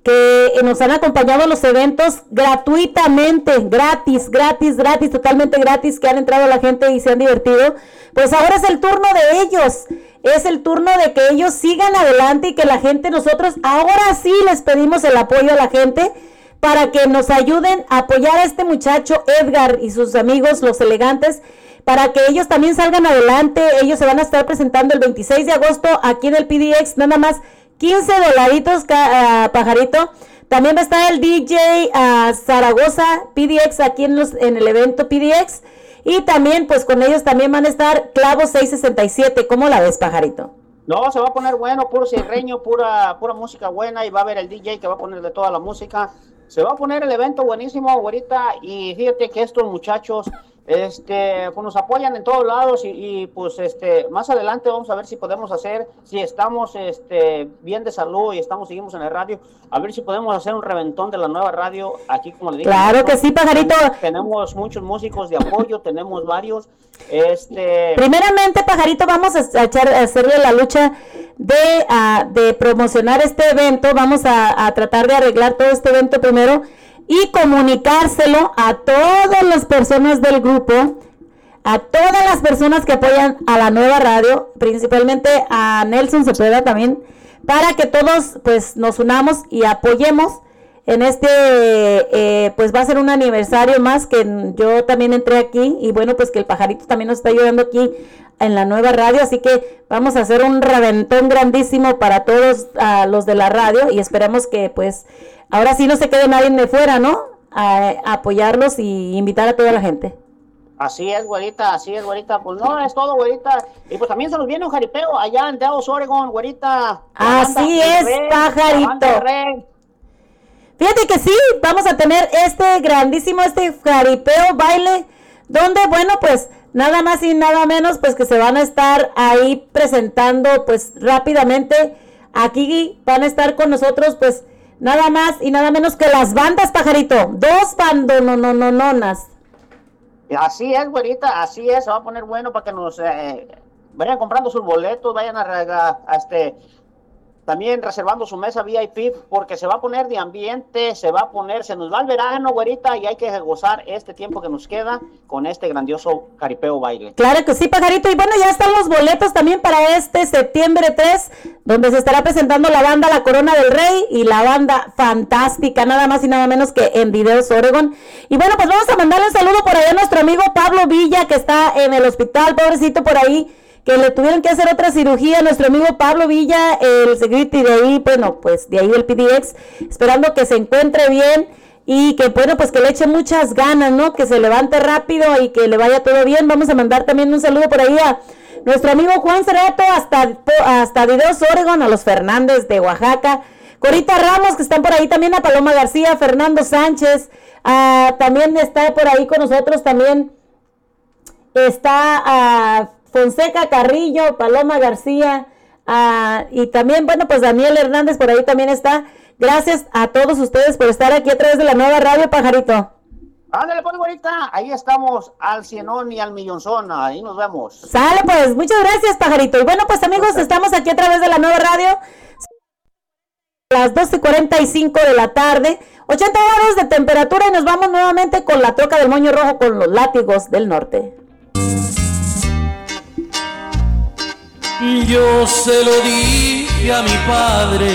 que nos han acompañado a los eventos gratuitamente, gratis, gratis, gratis, totalmente gratis, que han entrado la gente y se han divertido. Pues ahora es el turno de ellos, es el turno de que ellos sigan adelante y que la gente, nosotros ahora sí les pedimos el apoyo a la gente para que nos ayuden a apoyar a este muchacho Edgar y sus amigos, los elegantes, para que ellos también salgan adelante. Ellos se van a estar presentando el 26 de agosto aquí en el PDX, nada más 15 dolaritos, pajarito. También va a estar el DJ Zaragoza PDX aquí en, los, en el evento PDX. Y también, pues con ellos también van a estar Clavo 667. ¿Cómo la ves, pajarito? No, se va a poner bueno, puro cierreño, pura, pura música buena. Y va a haber el DJ que va a poner de toda la música. Se va a poner el evento buenísimo, ahorita. Y fíjate que estos muchachos este, pues nos apoyan en todos lados y, pues este, más adelante vamos a ver si podemos hacer, si estamos este, bien de salud y estamos, seguimos en el radio, a ver si podemos hacer un reventón de la nueva radio aquí, como le digo. Claro que sí, pajarito. Tenemos, muchos músicos de apoyo, tenemos varios. Este... Primeramente, pajarito, vamos a, echar, a hacerle la lucha de, de promocionar este evento, vamos a, a tratar de arreglar todo este evento primero y comunicárselo a todas las personas del grupo, a todas las personas que apoyan a la nueva radio, principalmente a Nelson Cepeda también, para que todos pues nos unamos y apoyemos en este, eh, pues va a ser un aniversario más que yo también entré aquí y bueno, pues que el pajarito también nos está ayudando aquí en la nueva radio, así que vamos a hacer un reventón grandísimo para todos los de la radio y esperamos que pues ahora sí no se quede nadie de fuera, ¿no? A, apoyarlos y invitar a toda la gente. Así es, güerita, así es, güerita. Pues no, es todo, güerita. Y pues también se nos viene un jaripeo allá en Dallas, Oregon, güerita. Así es, pajarito. Fíjate que sí, vamos a tener este grandísimo, este jaripeo baile, donde, bueno, pues nada más y nada menos, pues que se van a estar ahí presentando, pues rápidamente. Aquí van a estar con nosotros, pues Nada más y nada menos que las bandas, pajarito. Dos bandononononas. Así es, güerita, así es. Se va a poner bueno para que nos eh, vayan comprando sus boletos, vayan a, a, a este también reservando su mesa VIP porque se va a poner de ambiente, se va a poner, se nos va el verano, güerita, y hay que gozar este tiempo que nos queda con este grandioso caripeo baile. Claro que sí, pajarito. Y bueno, ya están los boletos también para este septiembre 3, donde se estará presentando la banda La Corona del Rey y la banda Fantástica, nada más y nada menos que en Videos Oregon. Y bueno, pues vamos a mandarle un saludo por allá a nuestro amigo Pablo Villa, que está en el hospital, pobrecito por ahí que le tuvieron que hacer otra cirugía a nuestro amigo Pablo Villa, el security de ahí, bueno, pues de ahí el PDX, esperando que se encuentre bien y que bueno, pues que le eche muchas ganas, ¿no? Que se levante rápido y que le vaya todo bien. Vamos a mandar también un saludo por ahí a nuestro amigo Juan Cereto hasta, hasta Videos Oregon, a los Fernández de Oaxaca. Corita Ramos, que están por ahí también, a Paloma García, Fernando Sánchez, también está por ahí con nosotros también, está a Fonseca Carrillo, Paloma García, ah, y también, bueno, pues Daniel Hernández por ahí también está. Gracias a todos ustedes por estar aquí a través de la nueva radio, Pajarito. Ándale, pues, güerita. Ahí estamos al cienón y al millonzón. Ahí nos vemos. Sale pues, muchas gracias, pajarito. Y bueno, pues amigos, estamos aquí a través de la nueva radio. Las 12.45 de la tarde, 80 grados de temperatura y nos vamos nuevamente con la troca del moño rojo con los látigos del norte. Yo se lo dije a mi padre,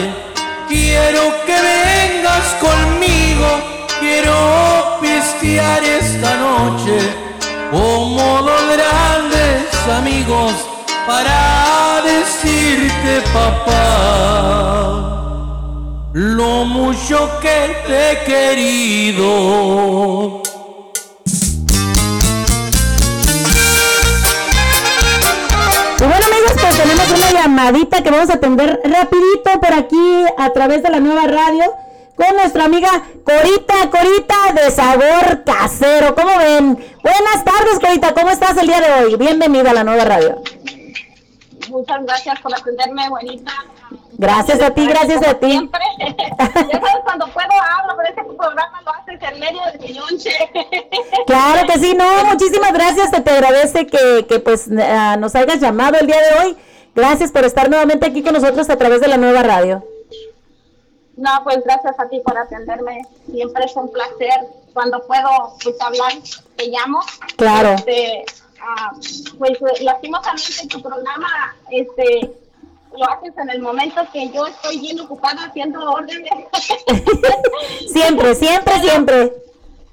quiero que vengas conmigo, quiero pistear esta noche como los grandes amigos para decirte papá lo mucho que te he querido. Una llamadita que vamos a atender rapidito por aquí a través de la nueva radio con nuestra amiga Corita, Corita de sabor casero. ¿Cómo ven? Buenas tardes Corita, ¿cómo estás el día de hoy? Bienvenida a la nueva radio. Muchas gracias por atenderme, buenita. Gracias a ti, gracias a ti. Siempre. ya sabes, cuando puedo hablo, pero este programa lo haces en medio de mi noche. Claro que sí, no, muchísimas gracias, te, te agradece que, que pues ah, nos hayas llamado el día de hoy. Gracias por estar nuevamente aquí con nosotros a través de la nueva radio. No, pues gracias a ti por atenderme. Siempre es un placer. Cuando puedo pues, hablar, te llamo. Claro. Este, ah, pues lastimosamente tu programa este, lo haces en el momento que yo estoy bien ocupada haciendo órdenes. Siempre, siempre, siempre.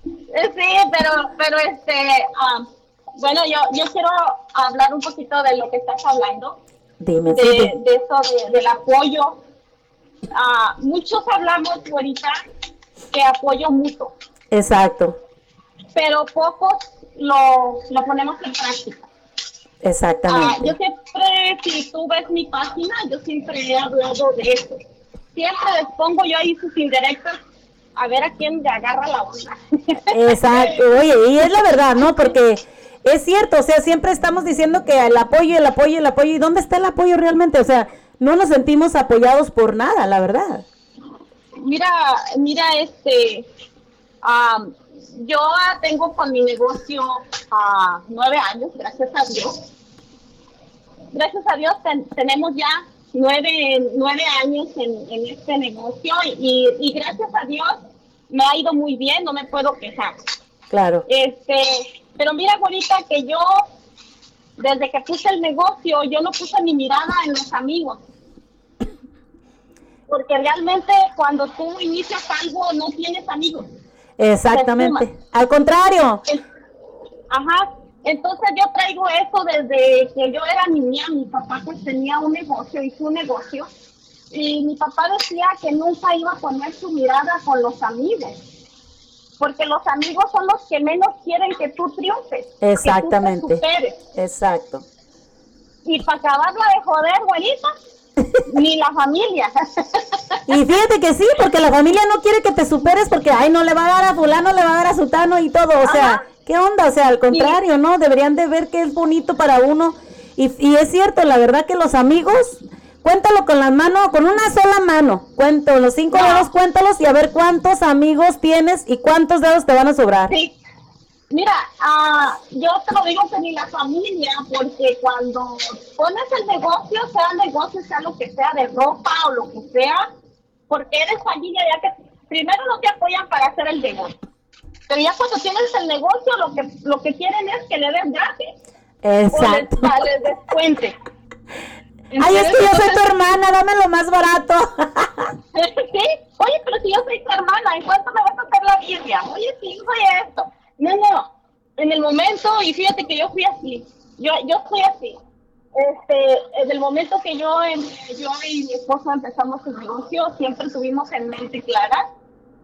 Sí, pero, pero este, ah, bueno, yo, yo quiero hablar un poquito de lo que estás hablando, Dime, de, eso de- del apoyo. Ah, muchos hablamos ahorita de apoyo mutuo, Exacto, pero pocos lo, lo ponemos en práctica. Ah, exactamente. yo siempre, si tú ves mi página, yo siempre he hablado de eso. Siempre les pongo yo ahí sus indirectos a ver a quién le agarra la onda. Exacto, oye, y es la verdad, ¿no? Porque es cierto, o sea, siempre estamos diciendo que el apoyo, el apoyo, el apoyo, ¿y dónde está el apoyo realmente? O sea, no nos sentimos apoyados por nada, la verdad. Mira, mira, este, am, yo tengo con mi negocio ah, nueve años, gracias a Dios. Gracias a Dios ten- tenemos ya nueve, nueve años en, en este negocio y, y gracias a Dios me ha ido muy bien, no me puedo quejar. Claro. Este, pero mira, ahorita que yo, desde que puse el negocio, yo no puse mi mirada en los amigos. Porque realmente cuando tú inicias algo no tienes amigos. Exactamente. Al contrario. Ajá. Entonces yo traigo eso desde que yo era niña. Mi papá pues tenía un negocio, hizo un negocio. Y mi papá decía que nunca iba a poner su mirada con los amigos. Porque los amigos son los que menos quieren que tú triunfes. que tú te Exactamente. superes. Exacto. Y para acabarla de joder, güerita, ni la familia. Y fíjate que sí, porque la familia no quiere que te superes porque, ay, no le va a dar a fulano, le va a dar a sutano y todo. O sea, ¿qué onda? O sea, al contrario, ¿no? Deberían de ver que es bonito para uno. Y, y es cierto, la verdad que los amigos, cuéntalo con las manos, con una sola mano. Cuento los cinco dedos, cuéntalos y a ver cuántos amigos tienes y cuántos dedos te van a sobrar. Sí. Mira, ah, yo te lo digo que ni la familia, porque cuando pones el negocio, sea negocio, sea lo que sea, de ropa o lo que sea, porque eres familia, ya que primero no te apoyan para hacer el negocio. Pero ya cuando tienes el negocio, lo que lo que quieren es que le des gratis. Exacto. O les, les descuente. Ay, es que yo soy tu hermana, dame lo más barato. sí, oye, pero si yo soy tu hermana, ¿en cuánto me vas a hacer la Biblia? Oye, sí, soy esto. No, no, en el momento, y fíjate que yo fui así, yo, yo fui así. Este, en el momento que yo, em- yo y mi esposo empezamos el negocio, siempre tuvimos en mente clara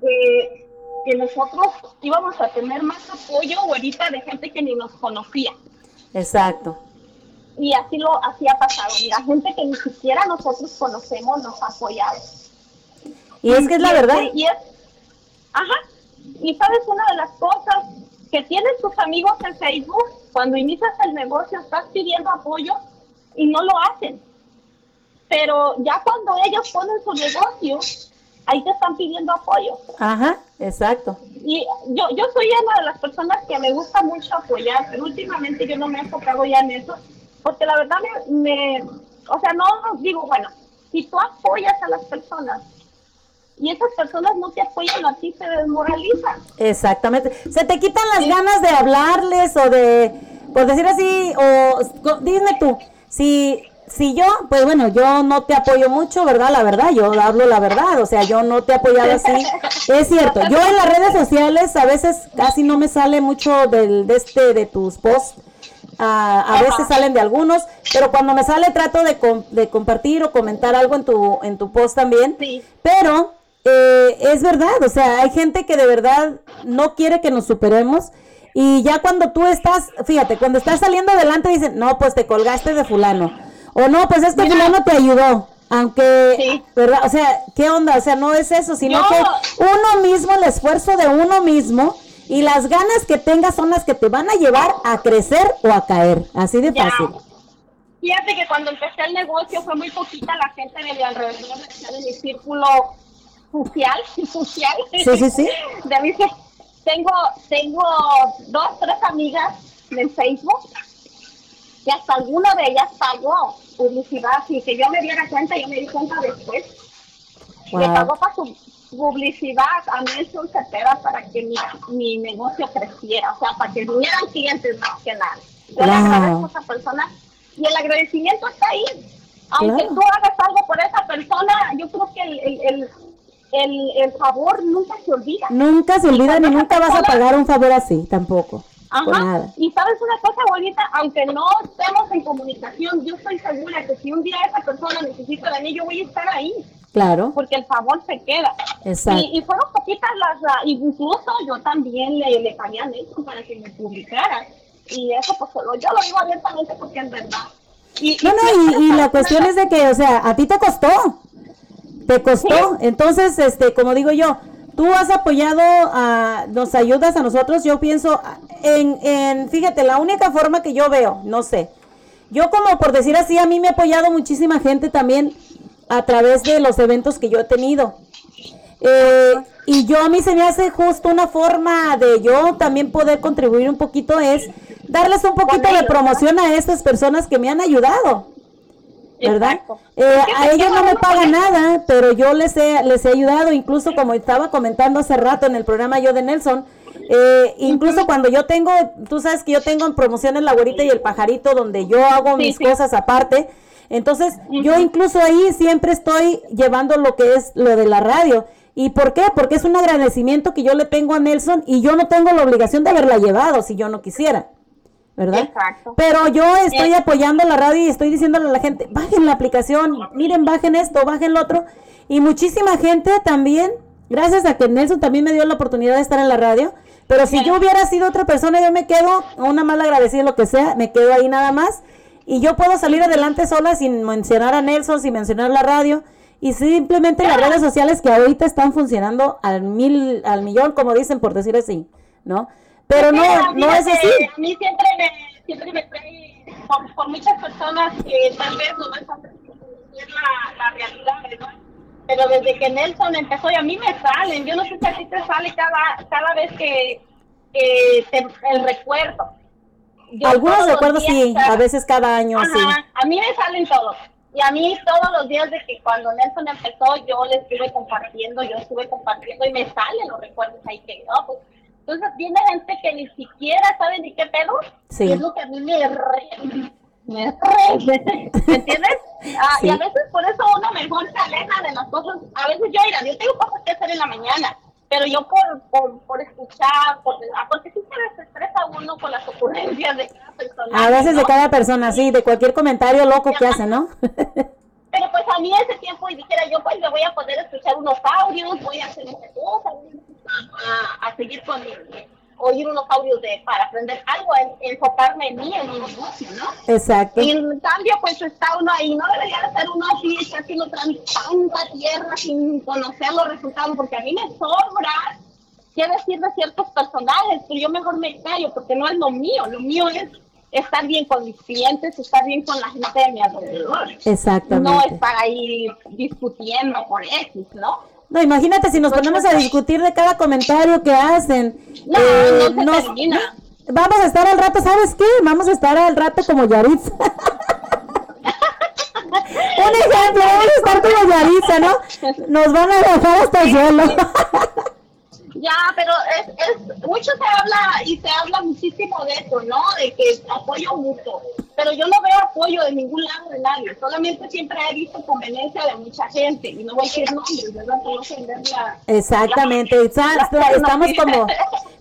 que, que nosotros íbamos a tener más apoyo ahorita de gente que ni nos conocía. Exacto. Y así lo así ha pasado. Mira, gente que ni siquiera nosotros conocemos nos ha apoyado. Y es que es la verdad. Y es, ajá. Y sabes una de las cosas que tienes tus amigos en Facebook, cuando inicias el negocio estás pidiendo apoyo y no lo hacen. Pero ya cuando ellos ponen su negocio, ahí te están pidiendo apoyo. Ajá, exacto. Y yo, yo soy una de las personas que me gusta mucho apoyar, pero últimamente yo no me he enfocado ya en eso, porque la verdad me, me o sea, no digo, bueno, si tú apoyas a las personas y esas personas no te apoyan a ti, te desmoralizan. Exactamente. Se te quitan las ganas de hablarles o de, por decir así, o dime tú, si, si yo, pues bueno, yo no te apoyo mucho, ¿verdad? La verdad, yo hablo la verdad, o sea, yo no te he apoyado así. Es cierto, yo en las redes sociales a veces casi no me sale mucho del, de este, de tus posts. Ah, a veces salen de algunos, pero cuando me sale trato de, com- de compartir o comentar algo en tu, en tu post también. Pero eh, es verdad, o sea, hay gente que de verdad no quiere que nos superemos. Y ya cuando tú estás, fíjate, cuando estás saliendo adelante dicen, no, pues te colgaste de fulano. O no, pues es que fulano te ayudó. Aunque, ¿verdad? O sea, ¿qué onda? O sea, no es eso, sino No. que uno mismo, el esfuerzo de uno mismo y las ganas que tengas son las que te van a llevar a crecer o a caer. Así de Ya. fácil. Fíjate que cuando empecé el negocio fue muy poquita la gente de mi alrededor, de mi círculo social, social. Sí, sí, sí. De mí que tengo, tengo dos, tres amigas en Facebook que hasta alguna de ellas pagó publicidad sin que yo me diera cuenta, yo me di cuenta después. Le Wow. pagó para su publicidad a Nelson Cepeda para que mi, mi negocio creciera, o sea, para que vinieran clientes nada. Yo le Wow. agradezco a esa persona y el agradecimiento está ahí. Aunque Claro. tú hagas algo por esa persona, yo creo que el, el, el, el, el favor nunca se olvida. Nunca se olvida ni nunca vas a pagar un favor así, tampoco. Ajá. nada. Y sabes una cosa bonita, aunque no estemos en comunicación, yo estoy segura que si un día esa persona necesita de mí, yo voy a estar ahí, Claro. porque el favor se queda. Exacto. Y, y fueron poquitas las, incluso yo también le, le pagué a Nelson para que me publicara. Y eso pues lo- yo lo digo abiertamente porque es verdad. Y, No, no, y, y la cuestión es de que, o sea, a ti te costó. Te costó. Entonces, este, como digo yo, tú has apoyado, a, nos ayudas a nosotros. Yo pienso en, en, fíjate, la única forma que yo veo, no sé. Yo como por decir así, a mí me ha apoyado muchísima gente también a través de los eventos que yo he tenido. Eh, y yo a mí se me hace justo una forma de yo también poder contribuir un poquito es darles un poquito de promoción a estas personas que me han ayudado. ¿Verdad? Eh, a ellos no me pagan nada, pero yo les he, les he ayudado, incluso como estaba comentando hace rato en el programa yo de Nelson, eh, incluso cuando yo tengo, tú sabes que yo tengo en promociones la güerita y el pajarito donde yo hago Sí, mis sí. cosas aparte, entonces yo incluso ahí siempre estoy llevando lo que es lo de la radio. ¿Y por qué? Porque es un agradecimiento que yo le tengo a Nelson y yo no tengo la obligación de haberla llevado si yo no quisiera. ¿Verdad? Exacto. Pero yo estoy Eh. apoyando la radio y estoy diciéndole a la gente, bajen la aplicación, miren, bajen esto, bajen lo otro. Y muchísima gente también, gracias a que Nelson también me dio la oportunidad de estar en la radio. Pero si yo hubiera sido otra persona, yo me quedo, una mala agradecida, lo que sea, me quedo ahí nada más. Y yo puedo salir adelante sola sin mencionar a Nelson, sin mencionar la radio. Y simplemente las redes sociales que ahorita están funcionando al mil, al millón, como dicen, por decir así, ¿no? Pero no, no es así. A mí siempre me, siempre me trae por, por muchas personas que tal vez no es la, la realidad, ¿verdad? Pero desde que Nelson empezó y a mí me salen, yo no sé si a ti te sale cada, cada vez que, que te- el recuerdo. Yo Algunos recuerdos sí, a veces cada año Ajá, sí. A mí me salen todos. Y a mí todos los días de que cuando Nelson empezó, yo le estuve compartiendo, yo estuve compartiendo y me salen los recuerdos ahí que no, pues. Entonces viene gente que ni siquiera sabe ni qué pedo. Sí. Y es lo que a mí me re, me re, ¿me entiendes? Ah, Y a veces por eso uno mejor se aleja de las cosas. A veces yo, mira, yo tengo cosas que hacer en la mañana, pero yo por, por, por escuchar, por, porque sí se desestresa uno con las ocurrencias de cada persona. A veces de cada persona, sí, de cualquier comentario loco que hace, ¿no? Pero pues a mí ese tiempo y dijera yo, pues me voy a poder escuchar unos audios, voy a hacer muchas cosas, a, a seguir con mi, oír unos audios de, para aprender algo, en- enfocarme en mí, en mi negocio, ¿no? Exacto. Y en cambio, pues está uno ahí, no debería de ser uno así, haciendo tanta tierra sin conocer los resultados, porque a mí me sobra qué decir de ciertos personajes, pero yo mejor me callo, porque no es lo mío, lo mío es estar bien con mis clientes, estar bien con la gente de mi alrededor. Exactamente. No estar ahí discutiendo por X, ¿no? No, imagínate si nos ponemos a discutir de cada comentario que hacen. No, Eh, no se nos- termina. Vamos a estar al rato, ¿sabes qué? Vamos a estar al rato como Yaritza. Un ejemplo, vamos a estar como Yaritza, ¿no? Nos van a dejar hasta el suelo. Ya, pero es, es, mucho se habla y se habla muchísimo de eso, ¿no? De que apoyo mutuo. Pero yo no veo apoyo de ningún lado de nadie. Solamente siempre he visto conveniencia de mucha gente. Y no voy a decir nombres, ¿verdad? No ofender la- Exactamente, la está- estamos como,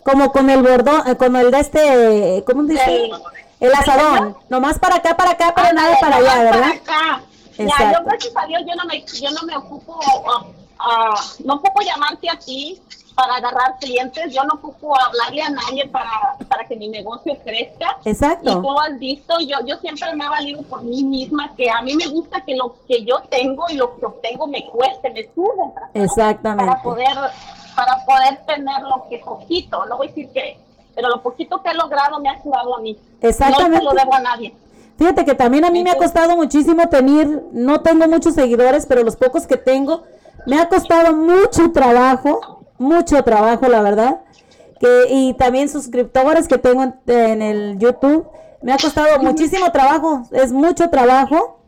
como con el bordón, eh, como el de este, ¿cómo dice? El- El asadón, nomás para acá, para acá, pero nada para allá, ¿verdad? para acá. Ya, Exacto. yo gracias a Dios yo no me, yo no me ocupo, ah, ah, no ocupo llamarte a ti para agarrar clientes, yo no ocupo hablarle a nadie para, para que mi negocio crezca. Exacto. Y tú has visto, yo, yo siempre me he valido por mí misma, que a mí me gusta que lo que yo tengo y lo que obtengo me cueste, me sube Exactamente. para poder, para poder tener lo que poquito, no voy a decir que, pero lo poquito que he logrado me ha ayudado a mí. Exactamente. No se lo debo a nadie. Fíjate que también a mí me ha costado muchísimo tener, no tengo muchos seguidores, pero los pocos que tengo, me ha costado mucho trabajo, mucho trabajo, la verdad. Que, y también suscriptores que tengo en, en el YouTube, me ha costado muchísimo trabajo, es mucho trabajo,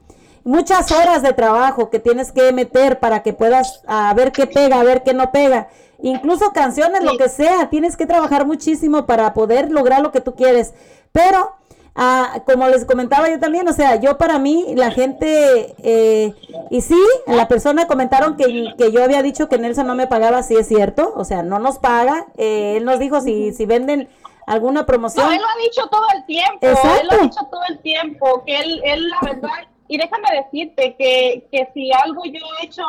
muchas horas de trabajo que tienes que meter para que puedas a ver qué pega, a ver qué no pega. Incluso canciones, lo que sea, tienes que trabajar muchísimo para poder lograr lo que tú quieres. Pero Ah, como les comentaba yo también, o sea, yo para mí, la gente, eh, y sí, la persona comentaron que, que yo había dicho que Nelson no me pagaba, sí es cierto, o sea, no nos paga, eh, él nos dijo si, si venden alguna promoción. No, él lo ha dicho todo el tiempo, él Exacto. lo ha dicho todo el tiempo, que él, él la verdad, y déjame decirte que, que si algo yo he hecho,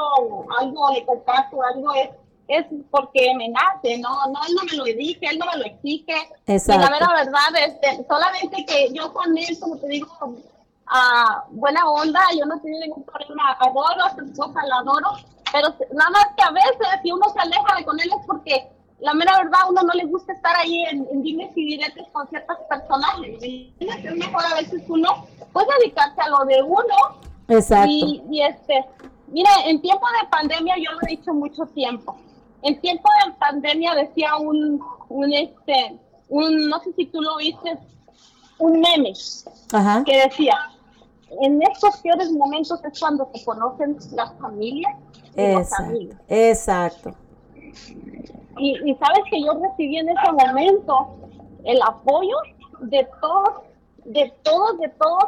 algo le comparto, algo es, es porque me nace, no, no, él no me lo dije, él no me lo exige, Exacto. y la mera verdad, este, solamente que yo con él, como te digo, a buena onda, yo no tengo ningún problema, adoro a su esposa, la adoro, pero nada más que a veces si uno se aleja de con él es porque la mera verdad a uno no le gusta estar ahí en, en dimes y diretes con ciertas personajes. Y es mejor a veces uno puede dedicarse a lo de uno Exacto. y, y este, mira, en tiempo de pandemia yo lo he dicho mucho tiempo. En tiempo de pandemia decía un, un este, un, no sé si tú lo viste, un meme Ajá. que decía, en estos peores momentos es cuando se conocen las familias y los Exacto. amigos. Exacto. Y, y sabes que yo recibí en ese momento el apoyo de todos, de todos, de todos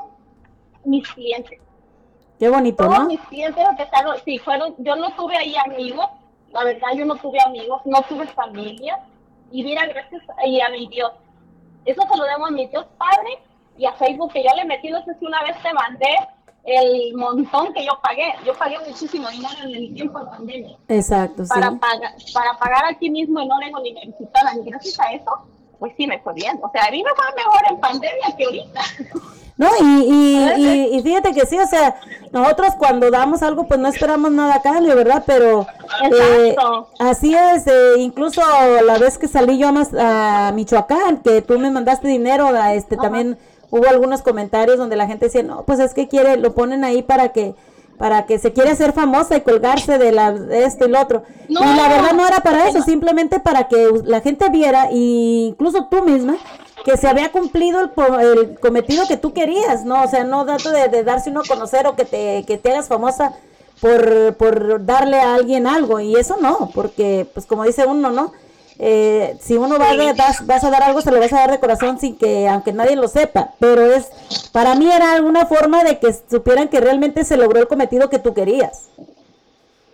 mis clientes. Qué bonito, Todos ¿no? mis clientes empezaron, sí, fueron, yo no tuve ahí amigos, la verdad yo no tuve amigos, no tuve familia, y mira, gracias a, y a mi Dios. Eso se lo debo a mi Dios Padre y a Facebook que yo le metí, no sé si una vez te mandé el montón que yo pagué. Yo pagué muchísimo dinero en el tiempo de pandemia Exacto, sí. para, pagar, para pagar aquí mismo y no tengo ni me visitaran. Y gracias a eso, pues sí me fue bien. O sea, a mí me fue mejor en pandemia que ahorita. No, y, y, y, y fíjate que sí, o sea, nosotros cuando damos algo, pues no esperamos nada a cambio, ¿verdad? Pero eh, así es, eh, incluso la vez que salí yo a, Mas- a Michoacán, que tú me mandaste dinero, a este también hubo algunos comentarios donde la gente decía, no, pues es que quiere, lo ponen ahí para que para que se quiere hacer famosa y colgarse de la de esto y lo otro. No. Y la verdad no era para eso, simplemente para que la gente viera, incluso tú misma, que se había cumplido el, el cometido que tú querías, ¿no? O sea, no dato de, darse uno a conocer o que te, que te hagas famosa por, por darle a alguien algo, y eso no, porque, pues como dice uno, ¿no? Eh, si uno va das- vas a dar algo, se lo vas a dar de corazón sin que, aunque nadie lo sepa, pero es, para mí era alguna forma de que supieran que realmente se logró el cometido que tú querías.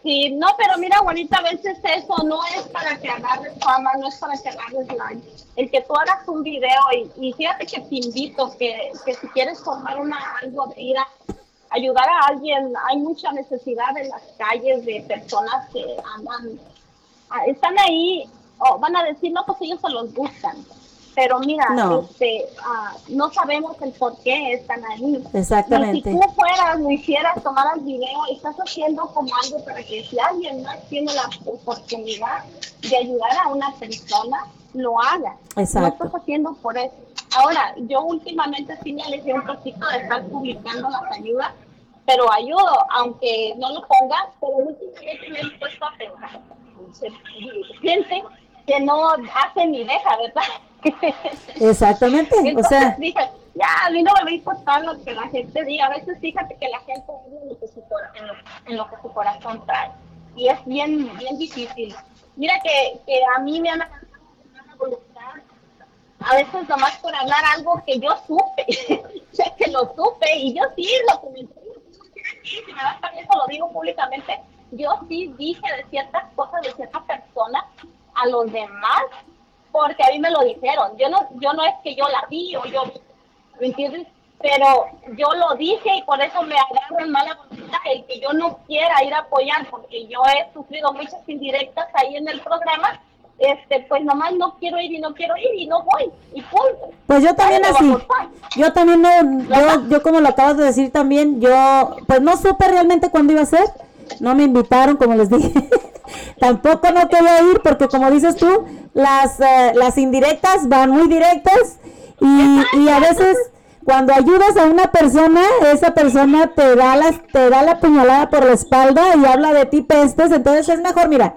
Sí, no, pero mira, Juanita, a veces eso no es para que agarres fama, no es para que agarres like. El que tú hagas un video y, y fíjate que te invito que, que si quieres formar una, algo de ir a ayudar a alguien, hay mucha necesidad en las calles de personas que andan, ah, están ahí, o van a decir, no, pues ellos se los buscan. Pero mira, No. este, ah, no sabemos el por qué están ahí. Exactamente. Y si tú fueras, lo hicieras, tomaras video, estás haciendo como algo para que si alguien más tiene la oportunidad de ayudar a una persona, lo haga. Exacto. No estás haciendo por eso. Ahora, yo últimamente sí me alejé un poquito de estar publicando las ayudas pero ayudo, aunque no lo ponga, pero últimamente me he puesto a pensar. Gente que no hace ni deja, ¿verdad? Exactamente, o sea, dije, ya, a mí no me va a importar lo que la gente diga. A veces fíjate que la gente habla en lo que su, cora- en lo, en lo que su corazón trae. Y es bien, bien difícil. Mira que, que a mí me han a veces nomás por hablar algo que yo supe, sé que lo supe, y yo sí lo comenté, si me das permiso lo digo públicamente, yo sí dije de ciertas cosas de ciertas personas a los demás porque a mí me lo dijeron. Yo no, yo no es que yo la vi o yo, ¿me entiendes? Pero yo lo dije y por eso me agarran mala voluntad el que yo no quiera ir a apoyar porque yo he sufrido muchas indirectas ahí en el programa. Este, pues nomás no quiero ir y no quiero ir y no voy y punto. Pues yo también así. Yo también no, yo, yo como lo acabas de decir también, yo pues no supe realmente cuándo iba a ser. No me invitaron, como les dije. Tampoco no quería ir porque como dices tú, las, eh, las indirectas van muy directas y, y a veces cuando ayudas a una persona, esa persona te da, las, te da la puñalada por la espalda y habla de ti pestes, entonces es mejor, mira,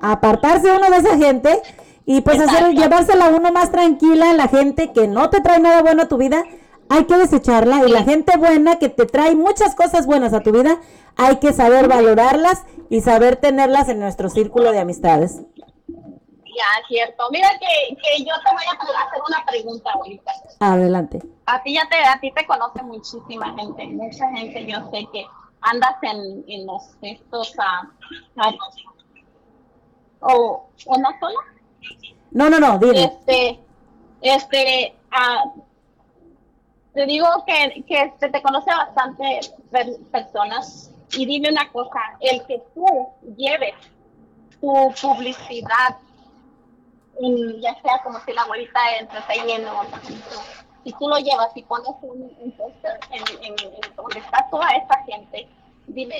apartarse uno de esa gente y pues hacer, llevársela uno más tranquila, la gente que no te trae nada bueno a tu vida, hay que desecharla y la gente buena que te trae muchas cosas buenas a tu vida, hay que saber valorarlas y saber tenerlas en nuestro círculo de amistades. Ya, cierto. Mira que, que yo te voy a hacer una pregunta ahorita. Adelante. A ti ya te, a ti te conoce muchísima gente, mucha gente. Yo sé que andas en, en los estos ah, ah, o, o no solo. No, no, no, dime. Este, este, ah, te digo que, que este, te conoce bastante per- personas. Y dime una cosa, el que tú lleves tu publicidad, en- ya sea como si la abuelita entreteniendo, si tú lo llevas y pones un, un póster en donde está toda esa gente, dime,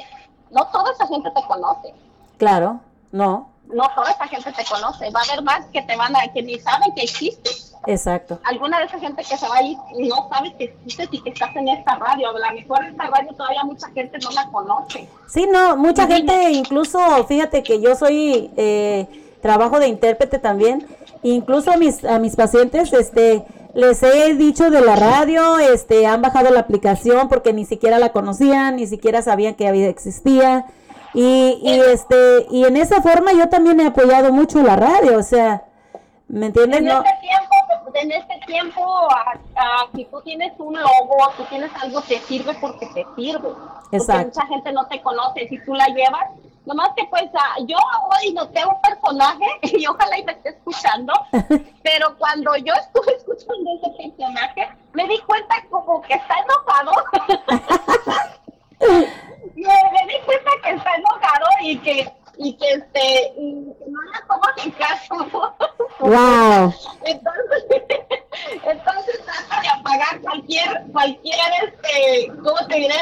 no toda esa gente te conoce, Claro, no, no toda esa gente te conoce, va a haber más que te van a, que ni saben que existes. exacto. Alguna de esa gente que se va a ir no sabe que existes y que estás en esta radio. A lo mejor esta radio todavía mucha gente no la conoce. Sí, no, mucha gente, incluso, fíjate que yo soy, eh, trabajo de intérprete también, incluso a mis, a mis pacientes, este, les he dicho de la radio, este, han bajado la aplicación porque ni siquiera la conocían, ni siquiera sabían que había, existía, y, y este, y en esa forma yo también he apoyado mucho la radio, o sea, ¿me entiendes? En No, este tiempo, en este tiempo, ah, ah, si tú tienes un logo, tú tienes algo, te sirve porque te sirve. Porque Exacto. mucha gente no te conoce. Si tú la llevas, nomás que pues ah, yo hoy noté un personaje y ojalá y me esté escuchando, pero cuando yo estuve escuchando ese personaje, me di cuenta como que está enojado. Me, di cuenta que está enojado y que y que este y no le tomo ni caso. Wow. Entonces, entonces trata de apagar cualquier, cualquier, este, ¿cómo te diré?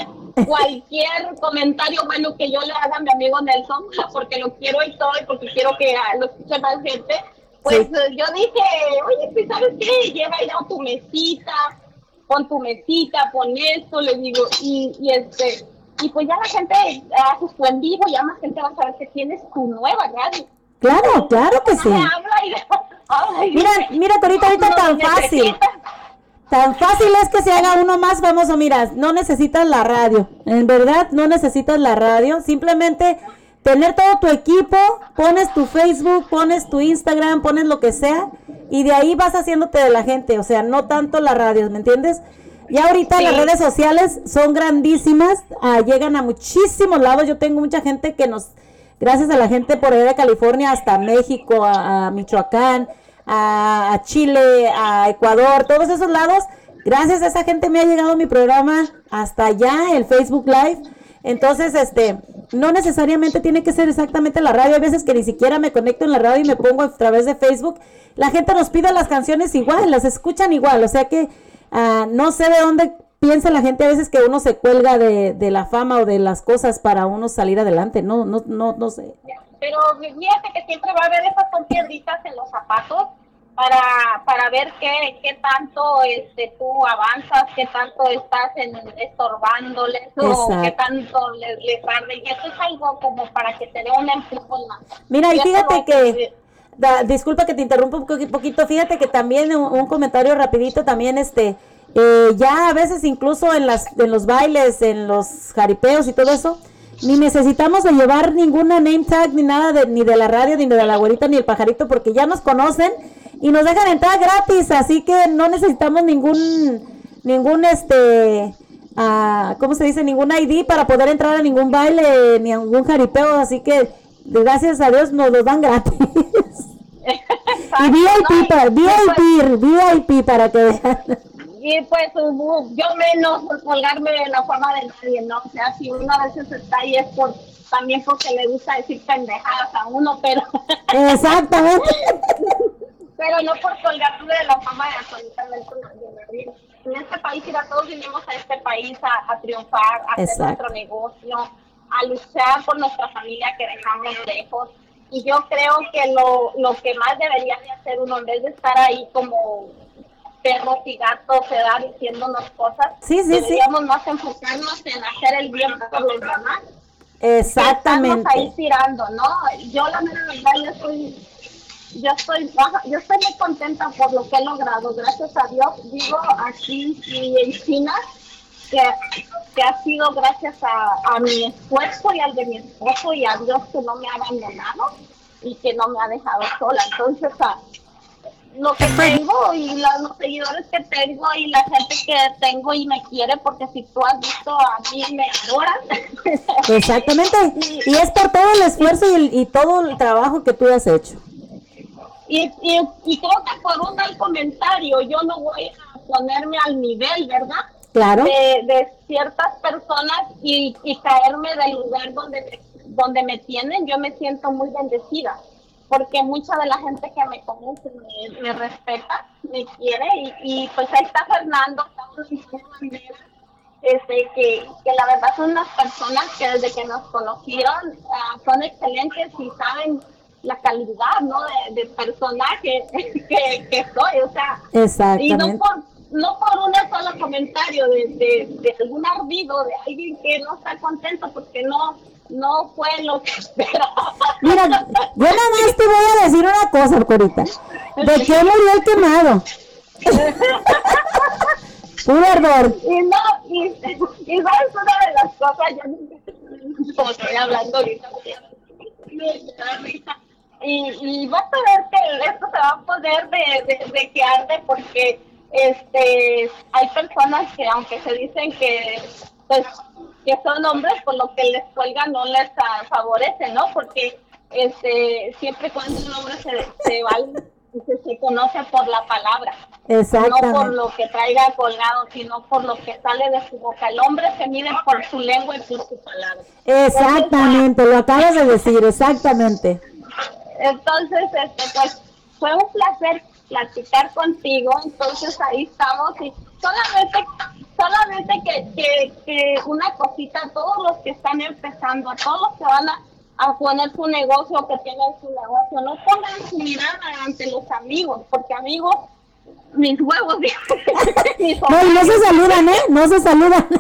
Cualquier comentario bueno que yo le haga a mi amigo Nelson, porque lo quiero y todo, y porque quiero que lo escuche más gente. Pues Sí. eh, yo dije, oye, pues, ¿sabes qué? Lleva ya tu mesita, pon tu mesita, pon esto, le digo, y, y este, y pues ya la gente hace su en vivo, ya más gente va a saber que tienes tu nueva radio. claro, claro que sí. Mira, mira que ahorita, tan fácil. Tan fácil es que se haga uno más famoso. Mira, no necesitas la radio. En verdad, no necesitas la radio. Simplemente tener todo tu equipo, pones tu Facebook, pones tu Instagram, pones lo que sea. Y de ahí vas haciéndote de la gente. O sea, no tanto la radio, ¿me entiendes? Ya ahorita Sí. las redes sociales son grandísimas. ah, llegan a muchísimos lados. Yo tengo mucha gente que nos... Gracias a la gente por allá de California hasta México, a, a Michoacán, a, a Chile, a Ecuador, todos esos lados. Gracias a esa gente me ha llegado mi programa hasta allá, el Facebook Live. Entonces, este, no necesariamente tiene que ser exactamente la radio. Hay veces que ni siquiera me conecto en la radio y me pongo a través de Facebook. La gente nos pide las canciones igual, las escuchan igual. O sea que ah, no sé de dónde piensa la gente a veces que uno se cuelga de, de la fama o de las cosas para uno salir adelante. No, no, no, no sé. Pero fíjate que siempre va a haber esas son piedritas en los zapatos para, para ver qué, qué tanto este, tú avanzas, qué tanto estás en, estorbándoles o qué tanto les, les arde. Y eso es algo como para que te dé un empujón más. Mira, y fíjate que. Da- disculpa que te interrumpa un poqui- poquito, fíjate que también un, un comentario rapidito también, este, eh, ya a veces incluso en las, en los bailes, en los jaripeos y todo eso, ni necesitamos de llevar ninguna name tag ni nada de, ni de la radio, ni de la güerita, ni el pajarito, porque ya nos conocen y nos dejan entrar gratis, así que no necesitamos ningún, ningún este, ah, ¿cómo se dice? Ningún ID para poder entrar a ningún baile, ni a ningún jaripeo, así que gracias a Dios nos lo dan gratis. y VIP, para, VIP, VIP para que vean. Y pues yo menos por colgarme de la forma de nadie, ¿no? O sea, si uno a veces está ahí es por, también porque le gusta decir pendejadas a uno, pero... Exactamente. pero no por colgarme de la fama de absolutamente nadie. En este país, mira, todos vinimos a este país a, a triunfar, a hacer nuestro negocio, a luchar por nuestra familia que dejamos lejos. Y yo creo que lo, lo que más debería de hacer uno, en vez de estar ahí como perros y gatos, ¿verdad? diciéndonos cosas, Sí, sí, sí. deberíamos más enfocarnos en hacer el bien por los demás. Exactamente. Estamos ahí tirando, ¿no? Yo la mera verdad, yo estoy, yo estoy, baja- yo estoy muy contenta por lo que he logrado, gracias a Dios, digo aquí y en China, que, que ha sido gracias a, a mi esfuerzo y al de mi esposo y a Dios que no me ha abandonado y que no me ha dejado sola. Entonces, a, lo que tengo y la- los seguidores que tengo y la gente que tengo y me quiere, porque si tú has visto a mí me adoran. Exactamente. Y es por todo el esfuerzo y, el- y todo el trabajo que tú has hecho. Y, y, y creo que por un mal comentario yo no voy a ponerme al nivel, ¿verdad? Claro. De, de ciertas personas y, y caerme del lugar donde me, donde me tienen. Yo me siento muy bendecida porque mucha de la gente que me conoce me, me respeta, me quiere y, y pues ahí está Fernando, este, que, que la verdad son unas personas que desde que nos conocieron ah, son excelentes y saben la calidad ¿no? de, de personaje que, que soy, o sea, y no por, no por un solo comentario de, de, de algún ardido, de alguien que no está contento porque no, no fue lo que esperaba. Mira, yo nada más te voy a decir una cosa, Corita. ¿De qué murió el quemado? Puro ardor. Y no, y, y sabes una de las cosas, yo como estoy hablando ahorita, me da risa. Y, y vas a ver que esto se va a poner de, de, de que arde porque este hay personas que aunque se dicen que pues que son hombres por lo que les cuelga no les favorece, ¿no? Porque este siempre cuando un hombre se, se va se, se conoce por la palabra no por lo que traiga colgado, sino por lo que sale de su boca. El hombre se mide por su lengua y por su palabra. Exactamente, lo acabas de decir, exactamente. Entonces, este, pues, fue un placer platicar contigo. Entonces, ahí estamos. Y solamente, solamente que, que, que una cosita a todos los que están empezando, a todos los que van a, a poner su negocio, que tienen su negocio, no pongan su mirada ante los amigos, porque amigos, mis huevos, mis No, se saludan, ¿eh? No se saludan.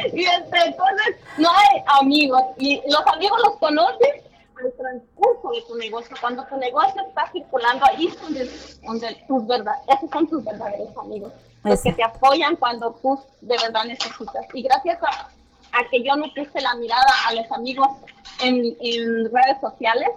y este, entonces no hay amigos y los amigos los conoces al transcurso de tu negocio cuando tu negocio está circulando ahí es donde, donde tus verdad esos son tus verdaderos amigos los que te apoyan cuando tú de verdad necesitas. Y gracias a, a que yo no puse la mirada a los amigos en, en redes sociales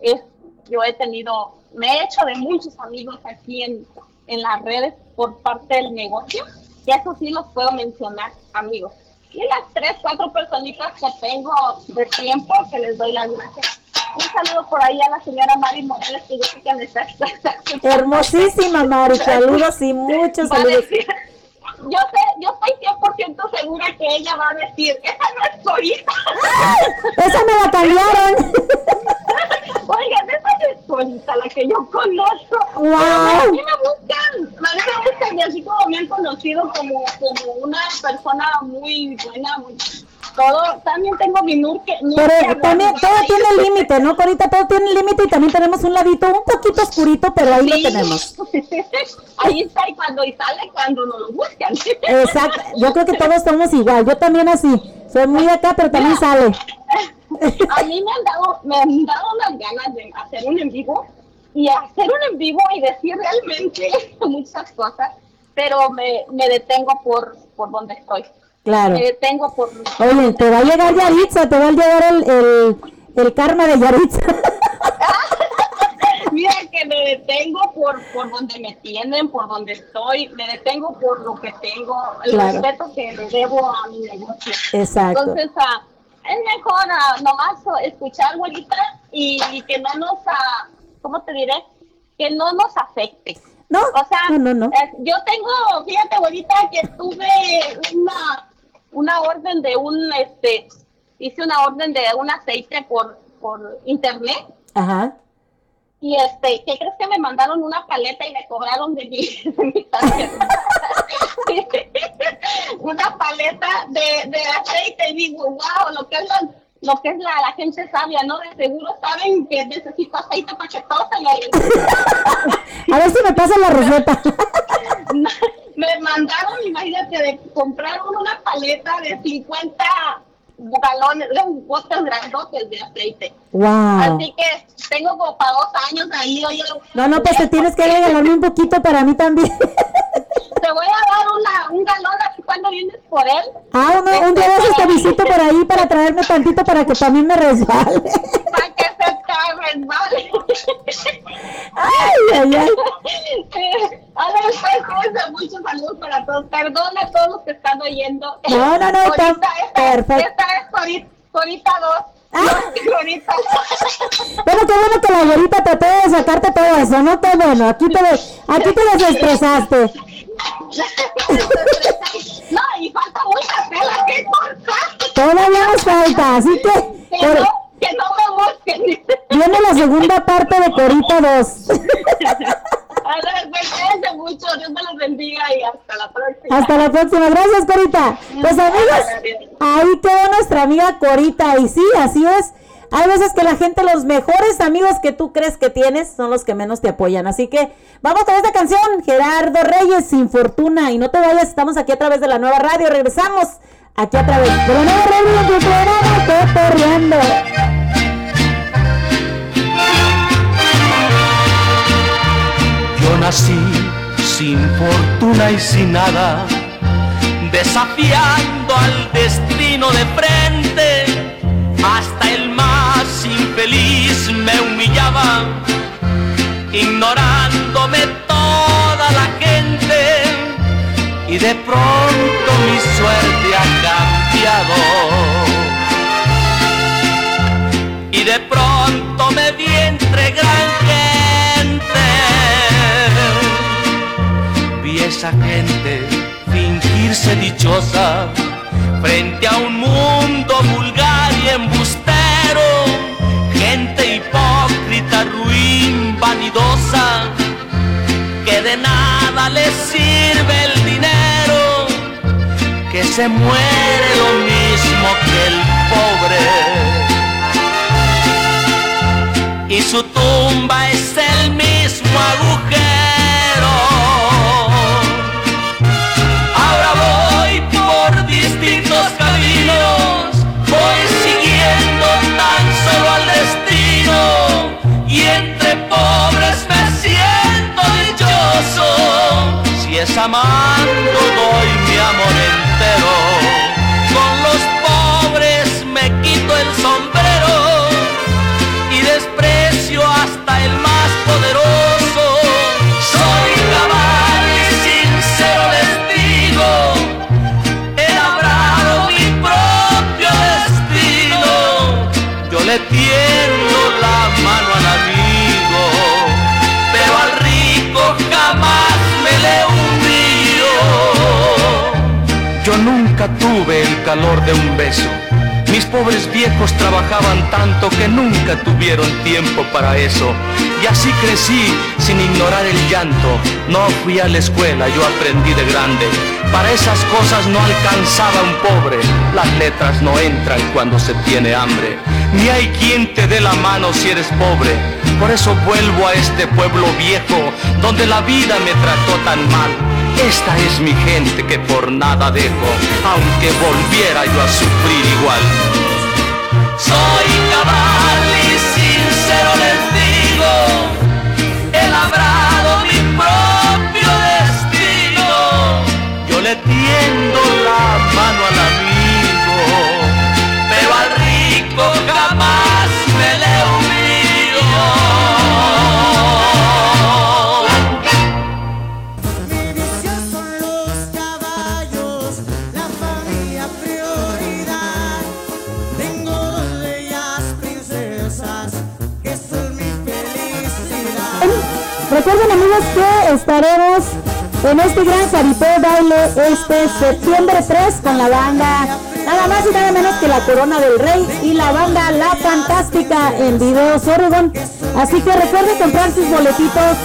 es yo he tenido me he hecho de muchos amigos aquí en, en las redes por parte del negocio y eso sí los puedo mencionar amigos y las tres, cuatro personitas que tengo de tiempo que les doy las gracias. Un saludo por ahí a la señora Mari Morales, que yo sé que me está. Hermosísima, Mari. Saludos y muchos saludos. decir- yo sé, yo estoy 100% segura que ella va a decir, esa no es tu hija. Esa me la cambiaron. Oigan, esa es la que yo conozco. Wow. A mí me buscan, a mí me buscan y así como me han conocido como, como una persona muy buena, muy, todo, también tengo mi nurque. Pero también todo tiene límite, ¿no, Corita? Todo tiene límite y también tenemos un ladito un poquito oscurito, pero ahí lo tenemos. Ahí está y cuando y sale cuando nos lo buscan. Exacto, yo creo que todos somos igual, yo también así, soy muy acá, pero también sale. A mí me han dado, me han dado unas ganas de hacer un en vivo y hacer un en vivo y decir realmente muchas cosas, pero me, me detengo por, por donde estoy. Claro. Me detengo por... Oye, te va a llegar Yaritza, te va a llegar el, el, el karma de Yaritza. Mira que me detengo por, por donde me tienen, por donde estoy, me detengo por lo que tengo, el Claro. respeto que le debo a mi negocio. Exacto. Entonces, ah, es mejor ah, nomás escuchar, abuelita, y, y que no nos, ah, ¿cómo te diré? Que no nos afecte. No, o sea, no, no, no. eh, yo tengo, fíjate, abuelita, que tuve una, una orden de un, este, hice una orden de un aceite por, por internet. Ajá. Y este, ¿qué crees que me mandaron una paleta y me cobraron de mi, de mi tarjeta? una paleta de, de aceite y digo, wow, lo que es la, lo que es la, la gente sabia, ¿no? De seguro saben que necesito aceite para que todo se me... A ver si me pasan la receta. me mandaron, imagínate, de comprar una paleta de 50 galones, de un botes grandotes de aceite. Wow. Así que tengo como para dos años ahí. Oye, No, no, pues te tienes que regalarme un poquito para mí también. te voy a dar una, un galón así cuando vienes por él. Ah, un, un día de esos te visito por ahí para traerme tantito para que también me resbale. Para que se te resbale. Ay, ay, ay. Eh, A ver, pues, cuídense mucho saludos para todos. Perdona a todos los que están oyendo. No, no, no, está Ahorita, esta, perfecto. Ah. esta es Corita, Corita 2. No, Corita. Bueno, qué bueno que la abuelita trató de sacarte todo eso, ¿no? Qué bueno, aquí te, aquí te desestresaste. No, y falta mucha tela que cortar. Todavía nos falta, así que Que por- no, que no me. Viene la segunda parte de Corita 2. A ver, pues, cuídense mucho. Dios me los bendiga y hasta la próxima. Hasta la próxima, gracias Corita. Pues amigos, ahí quedó nuestra amiga Corita y sí, así es. Hay veces que la gente, los mejores amigos que tú crees que tienes, son los que menos te apoyan. Así que vamos con esta canción, Gerardo Reyes, Sin Fortuna. Y no te vayas, estamos aquí a través de la nueva radio. Regresamos aquí a través de la nueva radio en tu programa nací sin fortuna y sin nada, desafiando al destino de frente. Hasta el más infeliz me humillaba, ignorándome toda la gente. Y de pronto mi suerte ha cambiado. Y de pronto me vi entre esa gente fingirse dichosa frente a un mundo vulgar y embustero. Gente hipócrita, ruin, vanidosa, que de nada les sirve el dinero, que se muere lo mismo que el pobre y su tumba es el mismo agujero. Dichoso. Si es amando doy mi amor entero, tuve el calor de un beso. Mis pobres viejos trabajaban tanto que nunca tuvieron tiempo para eso. Y así crecí sin ignorar el llanto. No fui a la escuela, yo aprendí de grande. Para esas cosas no alcanzaba un pobre. Las letras no entran cuando se tiene hambre. Ni hay quien te dé la mano si eres pobre. Por eso vuelvo a este pueblo viejo, donde la vida me trató tan mal. Esta es mi gente que por nada dejo, aunque volviera yo a sufrir igual. Soy cabal y sincero les digo, he labrado Recuerden amigos que estaremos en este gran Saripé baile este septiembre 3 con la banda nada más y nada menos que la Corona del Rey y la banda La Fantástica en Videos Oregon. Así que recuerden comprar sus boletitos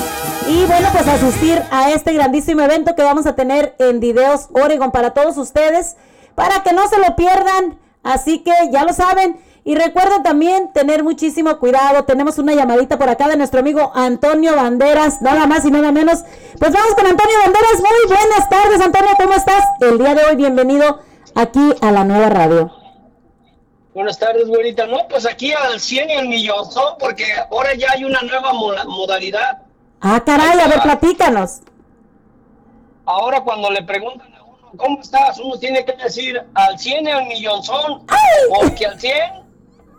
y bueno pues asistir a este grandísimo evento que vamos a tener en Videos Oregon para todos ustedes para que no se lo pierdan. Así que ya lo saben. Y recuerden también tener muchísimo cuidado. Tenemos una llamadita por acá de nuestro amigo Antonio Banderas, nada más y nada menos. Pues vamos con Antonio Banderas. Muy buenas tardes, Antonio, ¿cómo estás? El día de hoy, bienvenido aquí a la nueva radio. Buenas tardes, güerita. No, pues aquí al 100 y al millonzón, porque ahora ya hay una nueva modalidad. Ah, caray, a ver, platícanos. Ahora cuando le preguntan a uno, ¿cómo estás? Uno tiene que decir al 100 y al millonzón, porque al 100,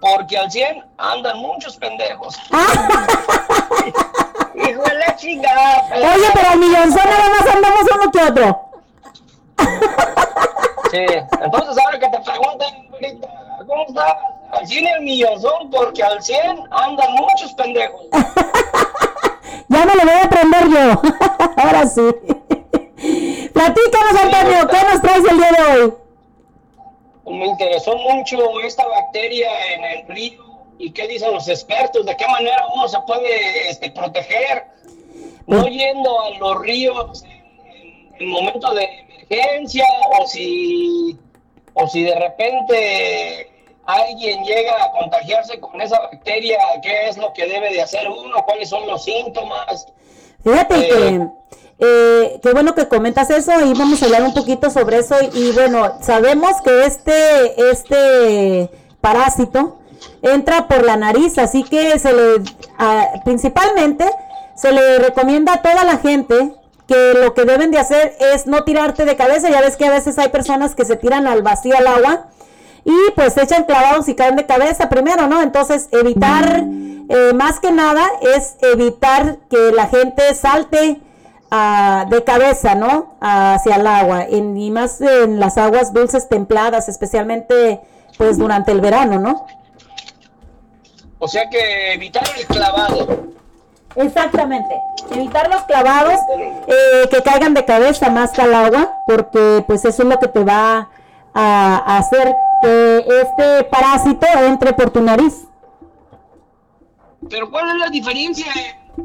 porque al 100 andan muchos pendejos. Hijo de la chingada. Oye, pero al millonzón nada más andamos uno que otro. Sí, entonces ahora que te preguntan, güerita, ¿cómo estás? Al 100 y al millonzón, porque al 100 andan muchos pendejos. Ya me lo voy a aprender yo. Ahora sí. Platícanos, Antonio, ¿qué nos traes el día de hoy? Me interesó mucho esta bacteria en el río y qué dicen los expertos, de qué manera uno se puede este, proteger, no yendo a los ríos en, en momentos de emergencia o si, o si de repente alguien llega a contagiarse con esa bacteria, qué es lo que debe de hacer uno, cuáles son los síntomas. Fíjate que eh, qué bueno que comentas eso y vamos a hablar un poquito sobre eso y, bueno, sabemos que este este parásito entra por la nariz, así que se le ah, principalmente se le recomienda a toda la gente que lo que deben de hacer es no tirarte de cabeza, ya ves que a veces hay personas que se tiran al vacío al agua y pues echan clavados y caen de cabeza primero, ¿no? Entonces evitar, eh, más que nada, es evitar que la gente salte ah, de cabeza, ¿no? Hacia el agua, en- y más en las aguas dulces templadas, especialmente pues durante el verano, ¿no? O sea que evitar el clavado. Exactamente. Evitar los clavados eh, que caigan de cabeza más que al agua, porque pues eso es lo que te va a, a hacer que este parásito entre por tu nariz. Pero ¿cuál es la diferencia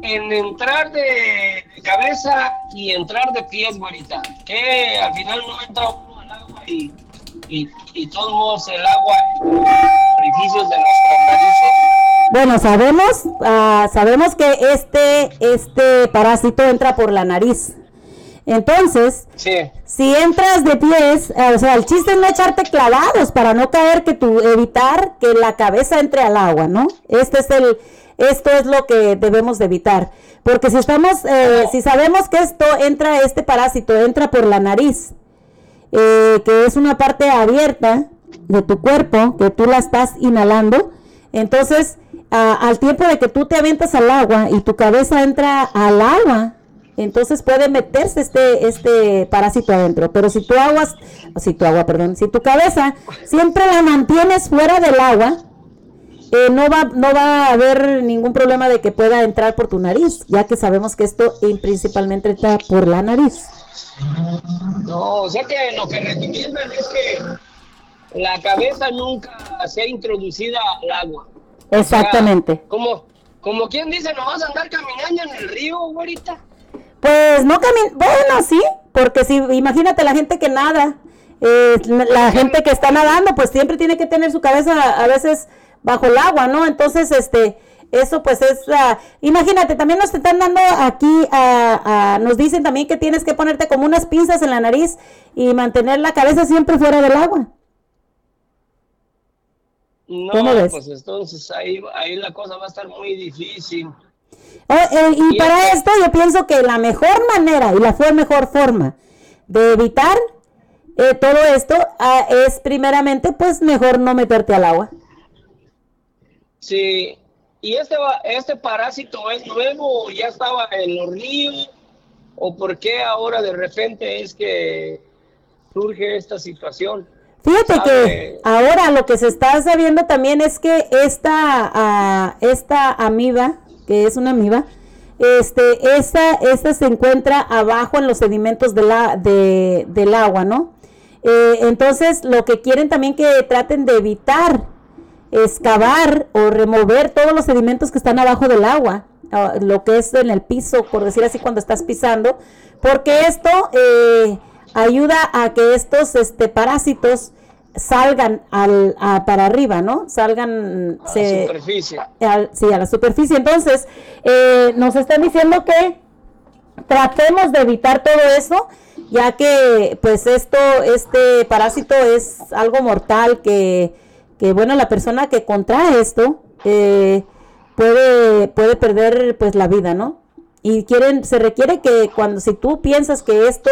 en entrar de, cabeza y entrar de pies, güerita? Que al final no entra uno al agua y, y, y todos modos el agua orificios de nuestras narices. Bueno, sabemos, ah, sabemos que este, este parásito entra por la nariz. Entonces, si entras de pies, eh, o sea, el chiste es no echarte clavados para no caer, que tu, evitar que la cabeza entre al agua, ¿no? Este es el, esto es lo que debemos de evitar. Porque si estamos, eh, si sabemos que esto entra, este parásito entra por la nariz, eh, que es una parte abierta de tu cuerpo, que tú la estás inhalando, entonces a- al tiempo de que tú te aventas al agua y tu cabeza entra al agua, entonces puede meterse este, este parásito adentro. Pero si tu agua, si tu agua, perdón, si tu cabeza siempre la mantienes fuera del agua, eh, no, va, no va a haber ningún problema de que pueda entrar por tu nariz, ya que sabemos que esto principalmente entra por la nariz. No, o sea que lo que recomiendan es que la cabeza nunca sea introducida al agua. Exactamente. Como, como quien dice, no vas a andar caminando en el río, güerita. Pues no camin, bueno, sí, porque si imagínate la gente que nada, eh, la gente que está nadando, pues siempre tiene que tener su cabeza a veces bajo el agua, ¿no? Entonces, este, eso pues es, ah, imagínate, también nos están dando aquí, ah, ah, nos dicen también que tienes que ponerte como unas pinzas en la nariz y mantener la cabeza siempre fuera del agua. No, ¿Cómo ves? pues entonces ahí, ahí la cosa va a estar muy difícil. Oh, eh, y para esto yo pienso que la mejor manera y la fue mejor forma de evitar eh, todo esto es primeramente pues mejor no meterte al agua. Sí, y este, este parásito es nuevo, o ya estaba en los ríos, o por qué ahora de repente es que surge esta situación. Fíjate ¿Sabe? que ahora lo que se está sabiendo también es que esta, ah, esta amiba, que es una amiba, este, esta, esta se encuentra abajo en los sedimentos de la, de, del agua, ¿no? Eh, entonces, lo que quieren también que traten de evitar excavar o remover todos los sedimentos que están abajo del agua, ah, lo que es en el piso, por decir así, cuando estás pisando, porque esto eh, ayuda a que estos este, parásitos salgan al, a- para arriba, ¿no? Salgan, A la superficie. al- sí, a la superficie. Entonces, eh, nos están diciendo que tratemos de evitar todo eso, ya que pues esto, este parásito es algo mortal que, que bueno, la persona que contrae esto eh, puede, puede perder pues la vida, ¿no? Y quieren, se requiere que cuando, si tú piensas que esto,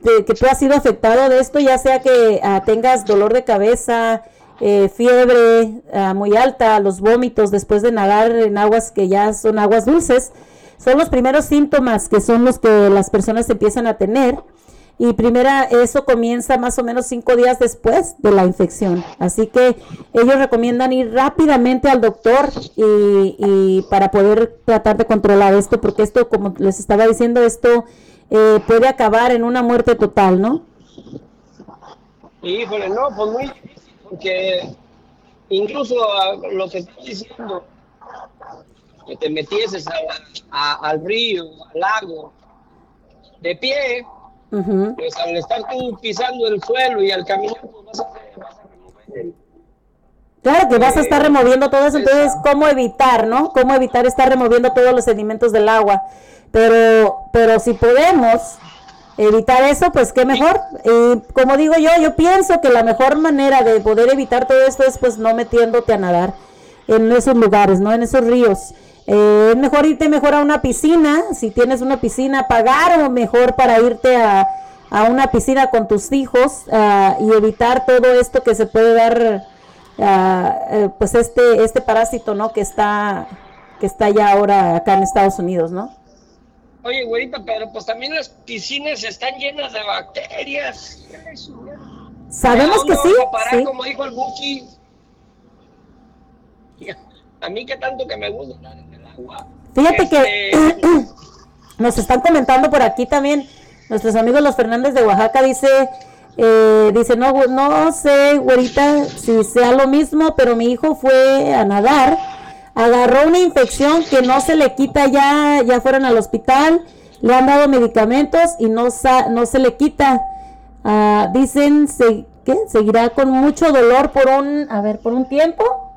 de- que tú has sido afectado de esto, ya sea que ah, tengas dolor de cabeza, eh, fiebre ah, muy alta, los vómitos después de nadar en aguas que ya son aguas dulces, son los primeros síntomas que son los que las personas empiezan a tener. Y primera, eso comienza más o menos cinco días después de la infección. Así que ellos recomiendan ir rápidamente al doctor y, y para poder tratar de controlar esto, porque esto, como les estaba diciendo, esto eh, puede acabar en una muerte total, ¿no? Híjole, no, pues muy difícil, porque incluso a lo que estoy diciendo, que te metieses a- al río, al lago, de pie, Ujú. pues al estar tú pisando el suelo y al caminar, pues vas a, vas a remover el- Claro que vas a estar removiendo todo eso, entonces, ¿cómo evitar, no? ¿Cómo evitar estar removiendo todos los sedimentos del agua? Pero, pero si podemos evitar eso, pues qué mejor. Y como digo yo, yo pienso que la mejor manera de poder evitar todo esto es pues no metiéndote a nadar en esos lugares, ¿no? En esos ríos. Eh, es mejor irte mejor a una piscina, si tienes una piscina, pagar o mejor para irte a, a una piscina con tus hijos ah, y evitar todo esto que se puede dar, ah, eh, pues este, este parásito, ¿no? Que está, que está ya ahora acá en Estados Unidos, ¿no? Oye, güerita, pero pues también las piscinas están llenas de bacterias. Sabemos ¿A dónde que parar, sí. como dijo el Buki? A mí que tanto que me gusta Fíjate que Este, nos están comentando por aquí también nuestros amigos los Fernández de Oaxaca dice eh, dice no no sé güerita si sea lo mismo pero mi hijo fue a nadar agarró una infección que no se le quita ya ya fueron al hospital le han dado medicamentos y no sa- no se le quita Ah, dicen se, ¿qué? seguirá con mucho dolor por un a ver por un tiempo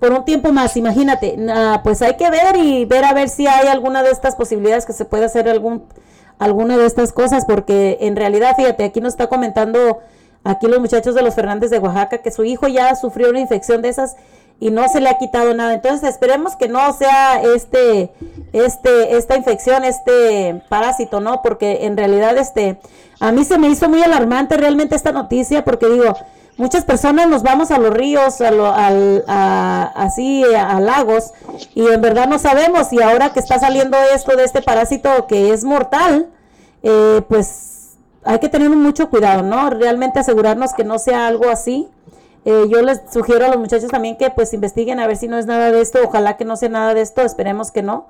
por un tiempo más, imagínate, pues hay que ver y ver a ver si hay alguna de estas posibilidades que se puede hacer algún alguna de estas cosas, porque en realidad, fíjate, aquí nos está comentando aquí los muchachos de los Fernández de Oaxaca que su hijo ya sufrió una infección de esas y no se le ha quitado nada. Entonces esperemos que no sea este, este, esta infección, este parásito, ¿no? Porque en realidad, este, a mí se me hizo muy alarmante realmente esta noticia, porque digo, muchas personas nos vamos a los ríos, a lo- al, a- así a, lagos, y en verdad no sabemos. Y ahora que está saliendo esto de este parásito que es mortal, eh, pues hay que tener mucho cuidado, ¿no? Realmente asegurarnos que no sea algo así. Eh, yo les sugiero a los muchachos también que pues investiguen a ver si no es nada de esto, ojalá que no sea nada de esto, esperemos que no.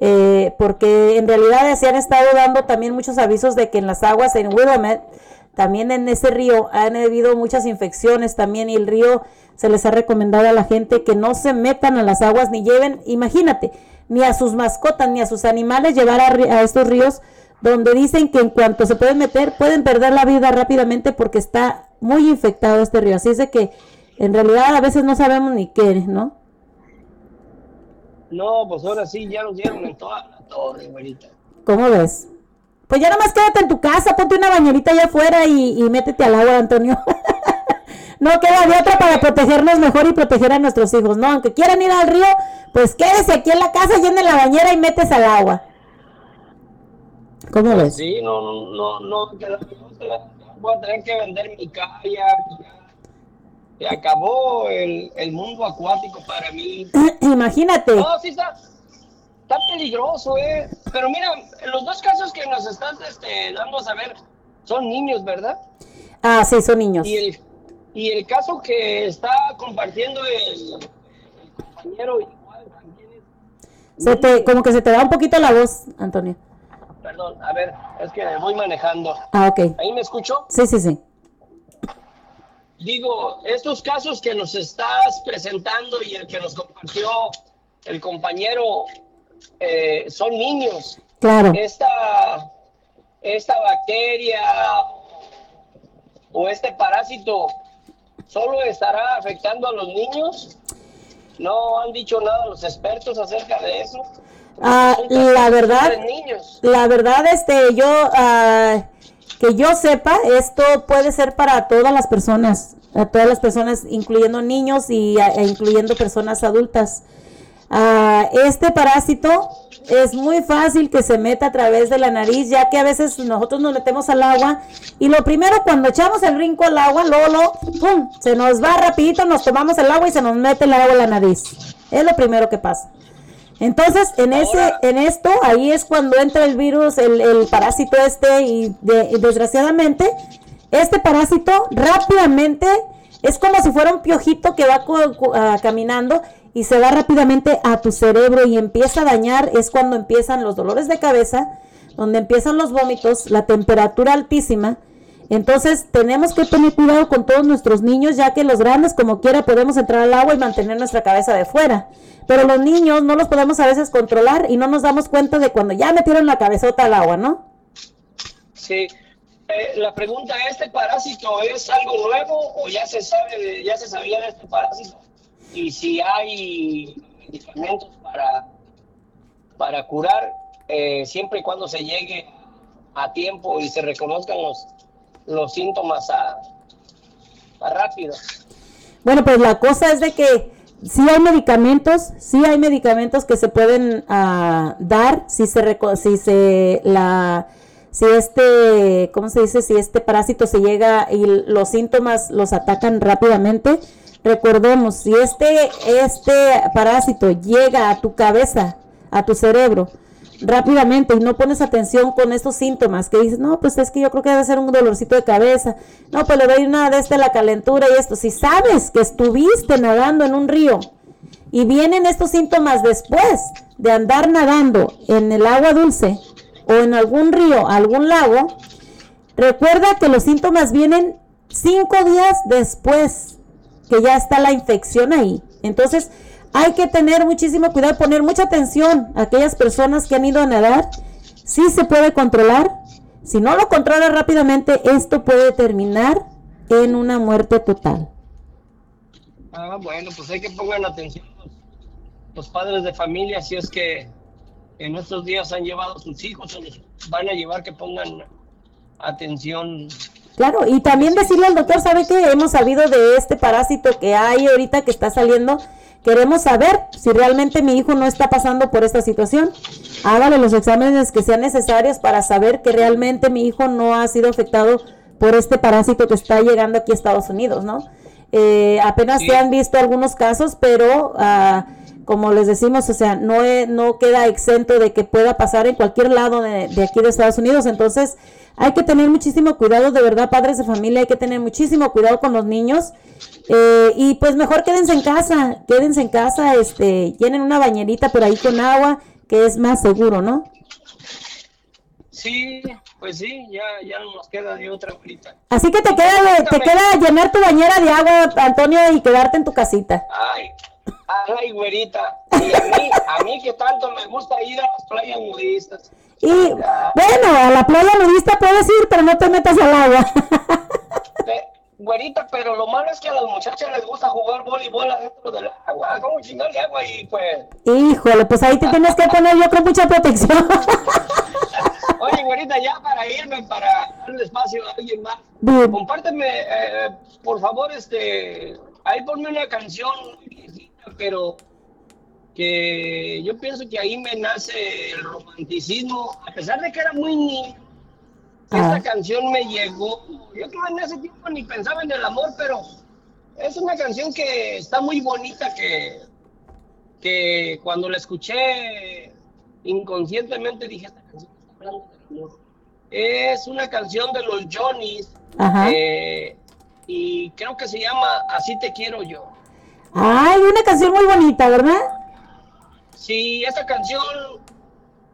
Eh, porque en realidad se han estado dando también muchos avisos de que en las aguas en Willamette también en ese río han habido muchas infecciones también y el río se les ha recomendado a la gente que no se metan a las aguas ni lleven, imagínate, ni a sus mascotas ni a sus animales llevar a, a estos ríos donde dicen que en cuanto se pueden meter pueden perder la vida rápidamente porque está muy infectado este río. Así es de que en realidad a veces no sabemos ni qué, ¿no? No, pues ahora sí, ya nos dieron en toda la torre, güerita. ¿Cómo ves? Pues ya nomás quédate en tu casa, ponte una bañerita allá afuera y, y métete al agua, Antonio. no queda de otra para protegernos mejor y proteger a nuestros hijos, ¿no? Aunque quieran ir al río, pues quédese aquí en la casa, llene la bañera y métese al agua. ¿Cómo ves? Sí, no, no, no, no, voy a tener que vender mi kayak. ya. Se acabó el, el mundo acuático para mí. Imagínate. No, sí está peligroso, eh. Pero mira, los dos casos que nos estás este, dando a saber son niños, ¿verdad? Ah, sí, son niños. Y el, y el caso que está compartiendo el, el compañero, igual también es, Se te, como que se te da un poquito la voz, Antonio. perdón, a ver, es que voy manejando. Ah, ok. ¿Ahí me escucho? Sí, sí, sí. Digo, estos casos que nos estás presentando y el que nos compartió el compañero eh, son niños. Claro. Esta, esta bacteria o este parásito solo estará afectando a los niños. No han dicho nada los expertos acerca de eso. Ah, la verdad, niños. la verdad, este, yo, ah, que yo sepa, esto puede ser para todas las personas, a todas las personas, incluyendo niños y a- e incluyendo personas adultas. Ah, este parásito es muy fácil que se meta a través de la nariz, ya que a veces nosotros nos metemos al agua y lo primero cuando echamos el brinco al agua, luego, ¡pum! se nos va rapidito, nos tomamos el agua y se nos mete el agua en la nariz. Es lo primero que pasa. Entonces, en ese, en esto, ahí es cuando entra el virus, el, el parásito este, y, de- y desgraciadamente, este parásito rápidamente es como si fuera un piojito que va ah, caminando y se va rápidamente a tu cerebro y empieza a dañar, es cuando empiezan los dolores de cabeza, donde empiezan los vómitos, la temperatura altísima. Entonces tenemos que tener cuidado con todos nuestros niños, ya que los grandes como quiera podemos entrar al agua y mantener nuestra cabeza de fuera. Pero los niños no los podemos a veces controlar y no nos damos cuenta de cuando ya metieron la cabezota al agua, ¿no? Sí. Eh, la pregunta, ¿este parásito es algo nuevo o ya se sabe, ya se sabía de este parásito? Y si hay medicamentos para, para curar, eh, siempre y cuando se llegue a tiempo y se reconozcan los, los síntomas a, a rápido. Bueno, pues la cosa es de que sí hay medicamentos, sí hay medicamentos que se pueden ah, dar si se si se la si este, ¿cómo se dice? Si este parásito se llega y los síntomas los atacan rápidamente, recordemos, si este este parásito llega a tu cabeza, a tu cerebro, rápidamente y no pones atención con estos síntomas que dices, no, pues es que yo creo que debe ser un dolorcito de cabeza, no, pues le doy una de este la calentura y esto, si sabes que estuviste nadando en un río y vienen estos síntomas después de andar nadando en el agua dulce o en algún río, algún lago, recuerda que los síntomas vienen cinco días después que ya está la infección ahí. Entonces, hay que tener muchísimo cuidado, poner mucha atención a aquellas personas que han ido a nadar. Sí se puede controlar. Si no lo controla rápidamente, esto puede terminar en una muerte total. Ah, bueno, pues hay que pongan atención los, los padres de familia si es que en estos días han llevado a sus hijos o los van a llevar que pongan atención. Claro, y también decirle al doctor, ¿sabe que hemos sabido de este parásito que hay ahorita que está saliendo? Queremos saber si realmente mi hijo no está pasando por esta situación. Hágale los exámenes que sean necesarios para saber que realmente mi hijo no ha sido afectado por este parásito que está llegando aquí a Estados Unidos, ¿no? Eh, apenas Sí. se han visto algunos casos, pero ah, como les decimos, o sea, no, no queda exento de que pueda pasar en cualquier lado de, de aquí de Estados Unidos. Entonces, hay que tener muchísimo cuidado, de verdad, padres de familia, hay que tener muchísimo cuidado con los niños. Eh, y pues mejor quédense en casa, quédense en casa, este, llenen una bañerita por ahí con agua, que es más seguro, ¿no? Sí, pues sí, ya, ya no nos queda de otra ahorita. Así que te queda, te queda llenar tu bañera de agua, Antonio, y quedarte en tu casita. Ay, ay, güerita. Y a mí, a mí que tanto me gusta ir a las playas nudistas. Y bueno, a la playa nudista puedes ir, pero no te metas al agua. Güerita, pero lo malo es que a las muchachas les gusta jugar voleibol adentro del agua. ¿Cómo chingarle agua? Y pues, Híjole, pues ahí te tienes que poner yo con mucha protección. oye, güerita, ya para irme, para darle espacio a alguien más, Bien. compárteme, eh, por favor, este, ahí ponme una canción pero que yo pienso que ahí me nace el romanticismo, a pesar de que era muy niño. Esta Ah. canción me llegó. Yo creo en ese tiempo ni pensaba en el amor, pero es una canción que está muy bonita que, que cuando la escuché inconscientemente dije, esta canción está hablando del amor. Es una canción de los Johnnies eh, y creo que se llama Así te quiero yo. Ay, una canción muy bonita, ¿verdad? Sí, esa canción,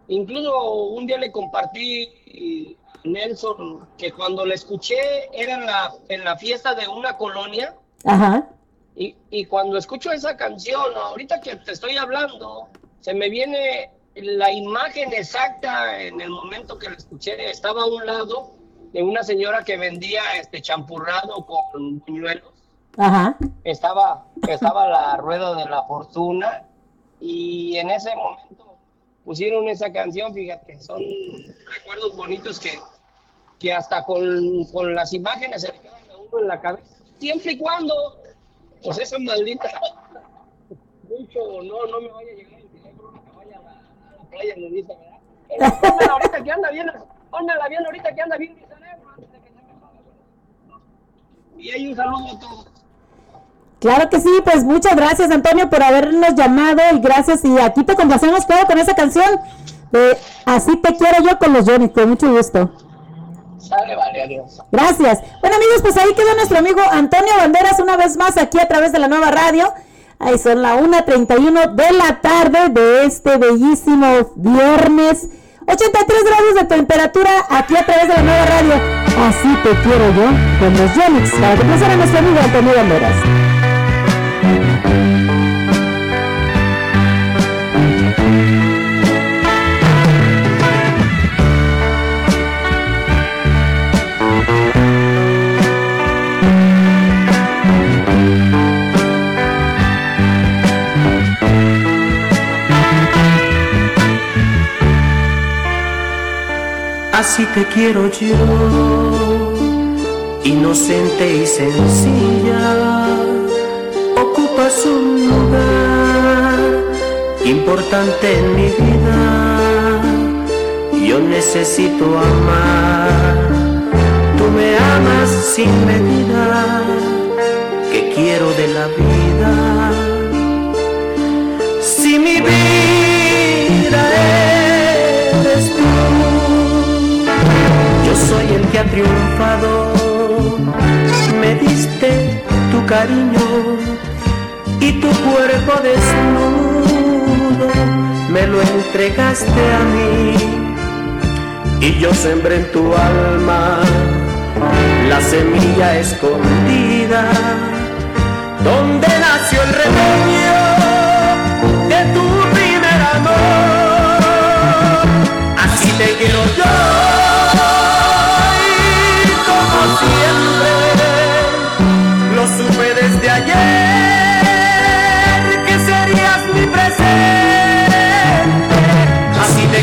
incluso un día le compartí a Nelson que cuando la escuché era en la, en la fiesta de una colonia Ajá. y, y cuando escucho esa canción, ahorita que te estoy hablando, se me viene la imagen exacta en el momento que la escuché. Estaba a un lado de una señora que vendía este champurrado con buñuelos Ajá. estaba, estaba la rueda de la fortuna y en ese momento pusieron esa canción, fíjate, son recuerdos bonitos que, que hasta con, con las imágenes se le quedan a uno en la cabeza, siempre y cuando, pues esa maldita, mucho, no, no me vaya a llegar el teléfono que vaya a la, a la playa nudista, ¿verdad? Pónmela ahorita que anda bien, pónmela bien ahorita que anda bien mi cerebro, antes de que se me joda. Y ahí un saludo a todos. Claro que sí, pues muchas gracias Antonio por habernos llamado y gracias y aquí te complacemos todo con esa canción de Así te quiero yo con los Johnny, con mucho gusto. Sale, vale, adiós. Gracias. Bueno amigos, pues ahí quedó nuestro amigo Antonio Banderas una vez más aquí a través de la nueva radio. Ahí son la 1.31 de la tarde de este bellísimo viernes. 83 grados de temperatura aquí a través de la nueva radio. Así te quiero yo con los Jonix. Para complacer a nuestro amigo Antonio Banderas. Así te quiero yo, inocente y sencilla, ocupas un lugar importante en mi vida. Yo necesito amar, tú me amas sin medida, que quiero de la vida. Si mi vida eres tú, yo soy el que ha triunfado, me diste tu cariño y tu cuerpo desnudo me lo entregaste a mí y yo sembré en tu alma la semilla escondida donde nació el retoño de tu primer amor. Así te quiero yo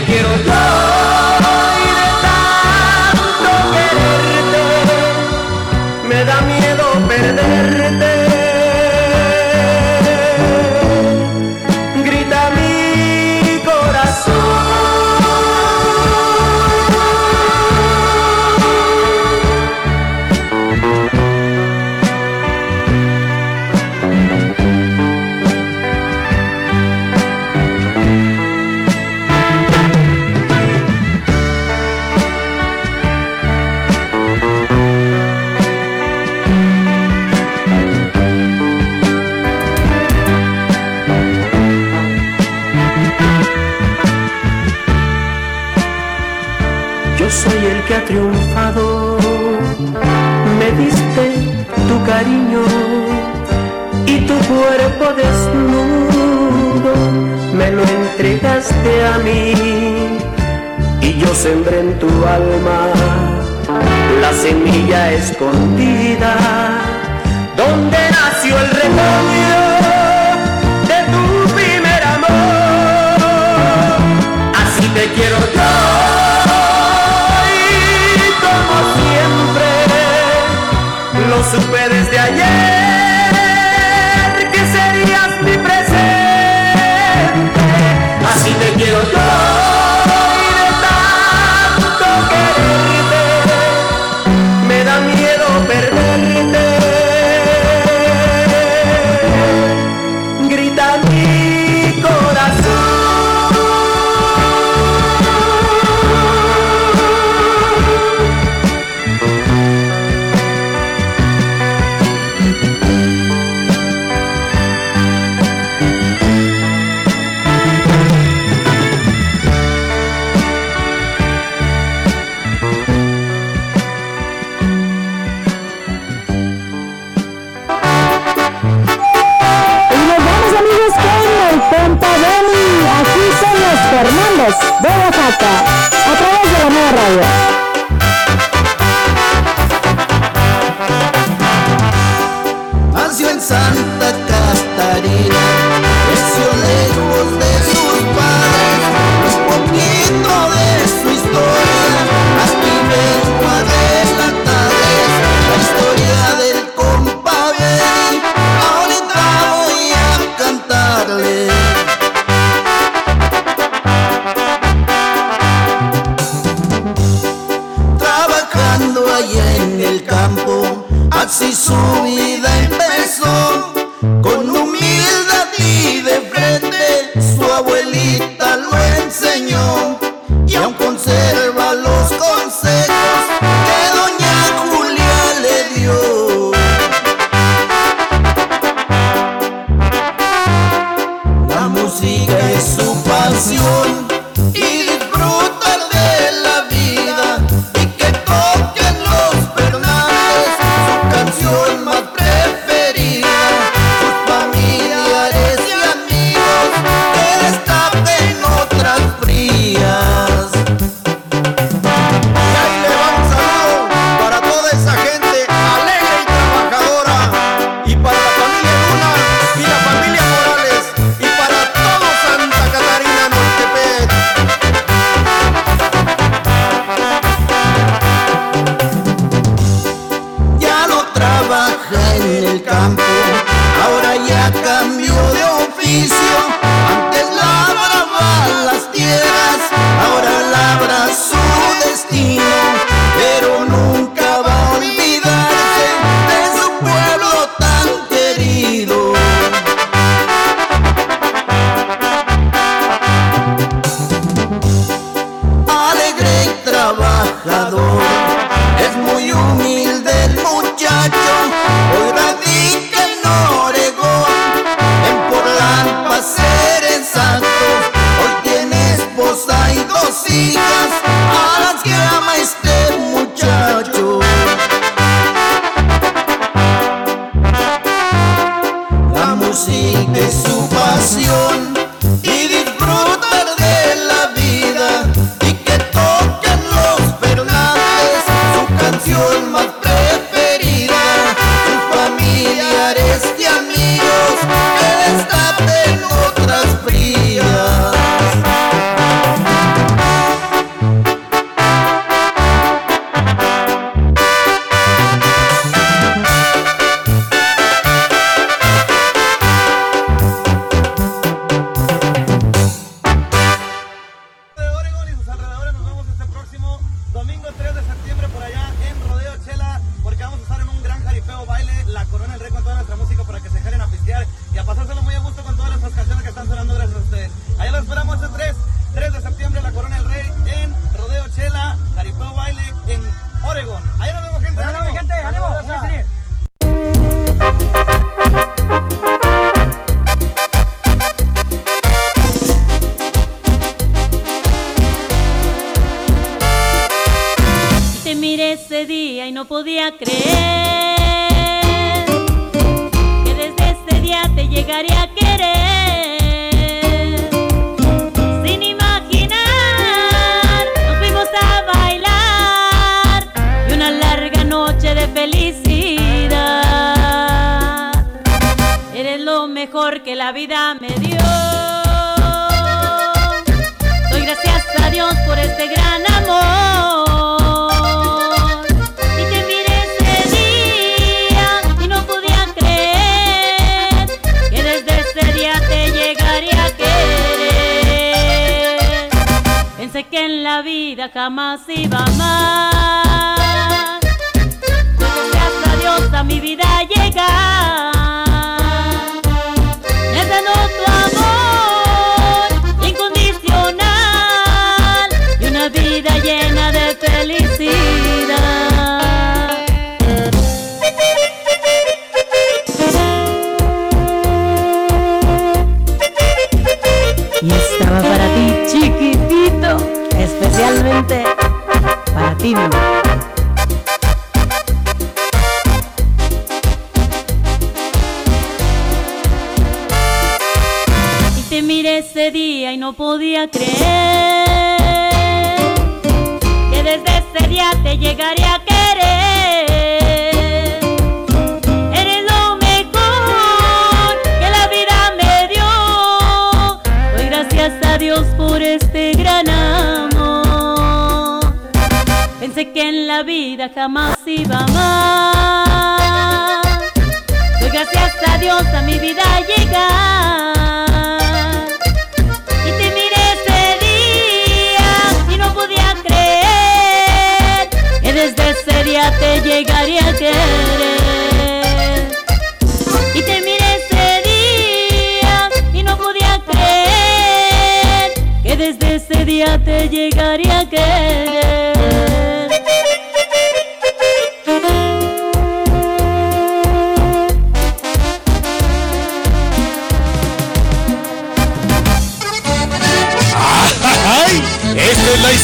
quiero que ha triunfado. Me diste tu cariño y tu cuerpo desnudo me lo entregaste a mí y yo sembré en tu alma la semilla escondida donde nació el rebaño. super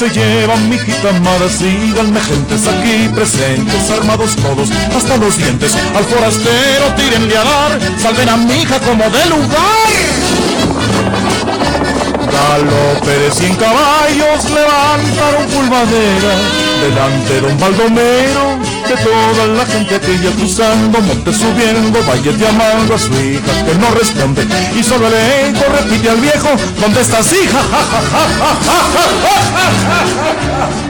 se llevan mi amada, síganme gentes aquí presentes, armados todos hasta los dientes, al forastero tírenle a dar, salven a mi hija como de lugar. Galope de cien caballos levantaron pulvadera delante don Baldomero de toda la gente aquella cruzando monte subiendo valles llamando a su hija que no responde y solo el eco repite al viejo ¿dónde estás hija?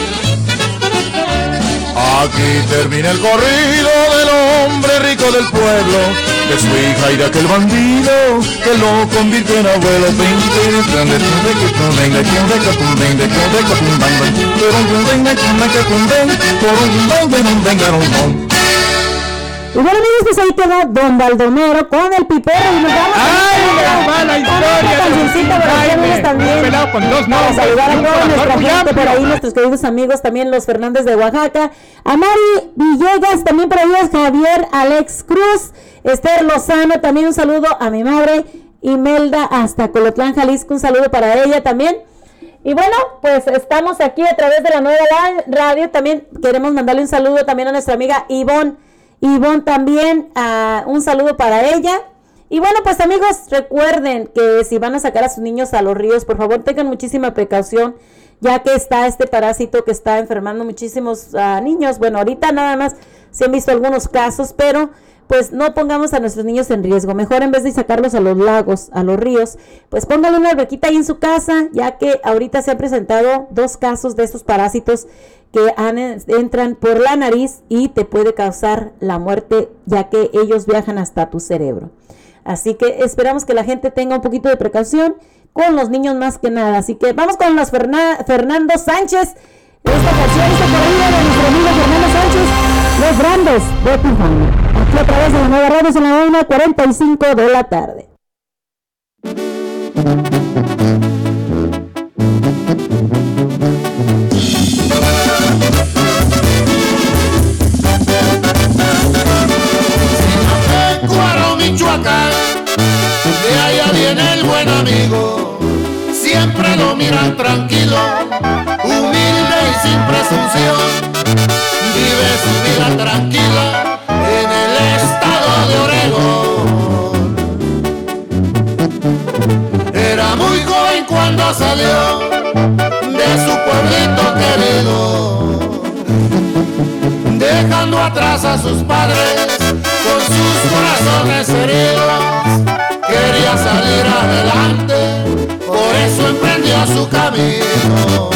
Aquí termina el corrido del hombre rico del pueblo, de su hija y de aquel bandido que lo convirtió en abuelo. Y bueno, amigos, pues ahí queda Don Baldomero con el pipero y nos vamos ¡Ay, a mala con historia! cancioncita para también. pelado con dos Para nombres, saludar a toda nuestra gente por ahí, nuestros queridos amigos, también los Fernández de Oaxaca. A Mari Villegas, también por ahí es Javier Alex Cruz. Esther Lozano, también un saludo a mi madre. Imelda hasta Colotlán, Jalisco, un saludo para ella también. Y bueno, pues estamos aquí a través de la nueva la- radio. También queremos mandarle un saludo también a nuestra amiga Ivonne. Ivonne también, ah, un saludo para ella. Y bueno, pues amigos, recuerden que si van a sacar a sus niños a los ríos, por favor tengan muchísima precaución, ya que está este parásito que está enfermando muchísimos ah, niños. Bueno, ahorita nada más se han visto algunos casos, pero pues no pongamos a nuestros niños en riesgo. Mejor en vez de sacarlos a los lagos, a los ríos, pues pónganle una alberquita ahí en su casa, ya que ahorita se han presentado dos casos de estos parásitos que entran por la nariz y te puede causar la muerte, ya que ellos viajan hasta tu cerebro. Así que esperamos que la gente tenga un poquito de precaución con los niños más que nada. Así que vamos con los Ferna- Fernando Sánchez. Esta canción por ahí de nuestro amigo Fernando Sánchez, Los Grandes de Tijuana. Aquí a través de la nueva radio en la 1.45 de la tarde. Cuaro, Michoacán, de allá viene el buen amigo, siempre lo miran tranquilo, humilde y sin presunción, vive su vida tranquila cuando salió de su pueblito querido dejando atrás a sus padres con sus corazones heridos. Quería salir adelante, por eso emprendió su camino.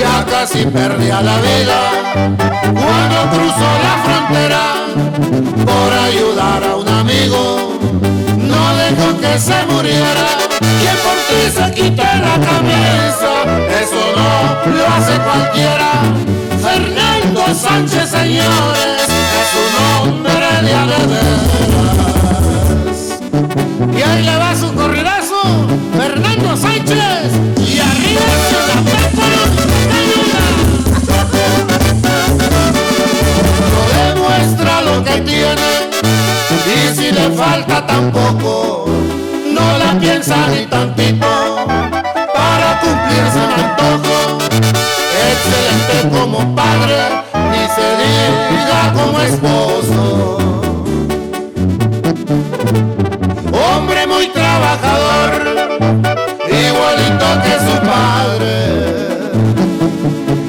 Ya casi perdía la vida cuando cruzó la frontera por ayudar a un amigo. Se muriera. Quien por ti se quite la camisa, eso no lo hace cualquiera. Fernando Sánchez, señores, es un hombre de a de veras. Y ahí le va su corridazo, Fernando Sánchez, y arriba la No demuestra lo que tiene, y si le falta tampoco, no la piensa ni tantito para cumplirse un antojo. Excelente como padre, ni se diga como esposo. Hombre muy trabajador, igualito que su padre.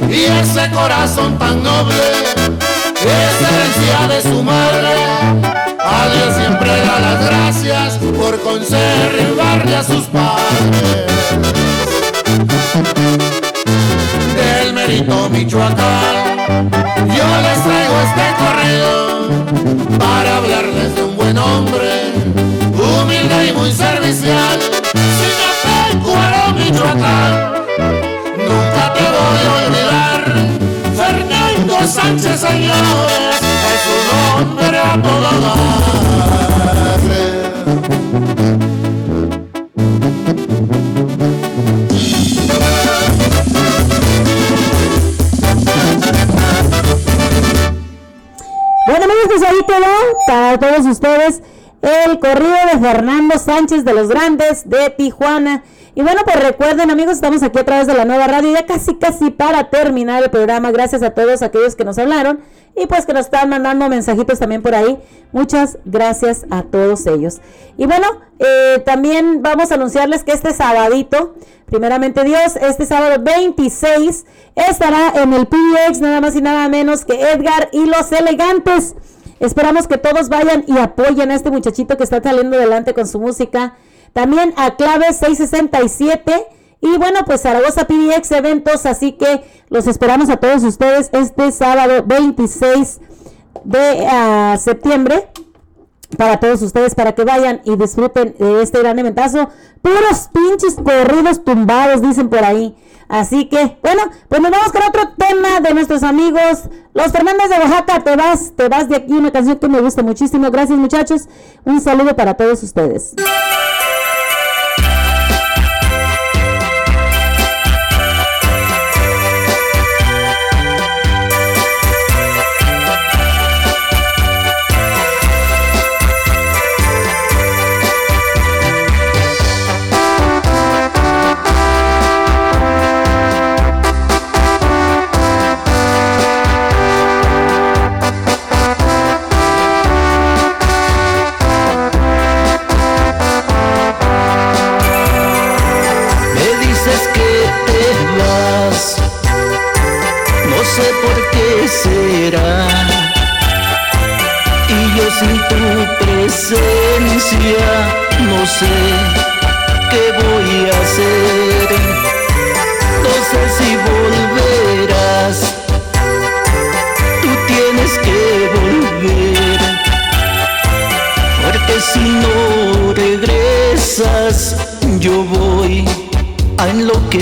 Y ese corazón tan noble es herencia de su madre. A Dios siempre da las gracias por conservarle a sus padres. Del mérito Michoacán, yo les traigo este corrido para hablarles de un buen hombre, humilde y muy servicial. Sinapecuaro, Michoacán, nunca te voy a olvidar. Fernando Sánchez, un hombre a todo darle. Bueno, amigos, pues ahí quedó para todos ustedes el corrido de Fernando Sánchez de los Grandes de Tijuana. Y bueno, pues recuerden, amigos, estamos aquí a través de la nueva radio, ya casi, casi para terminar el programa. Gracias a todos aquellos que nos hablaron y pues que nos están mandando mensajitos también por ahí. Muchas gracias a todos ellos. Y bueno, eh, también vamos a anunciarles que este sabadito, primeramente Dios, este sábado 26 estará en el PDX nada más y nada menos que Edgar y los elegantes. Esperamos que todos vayan y apoyen a este muchachito que está saliendo adelante con su música. También a Clave 667 y bueno, pues Zaragoza PDX eventos, así que los esperamos a todos ustedes este sábado 26 de ah, septiembre. para todos ustedes, para que vayan y disfruten de este gran eventazo. Puros pinches corridos tumbados, dicen por ahí. Así que, bueno, pues nos vamos con otro tema de nuestros amigos. Los Fernández de Oaxaca, te vas, te vas de aquí, una canción que me gusta muchísimo. Gracias muchachos. Un saludo para todos ustedes.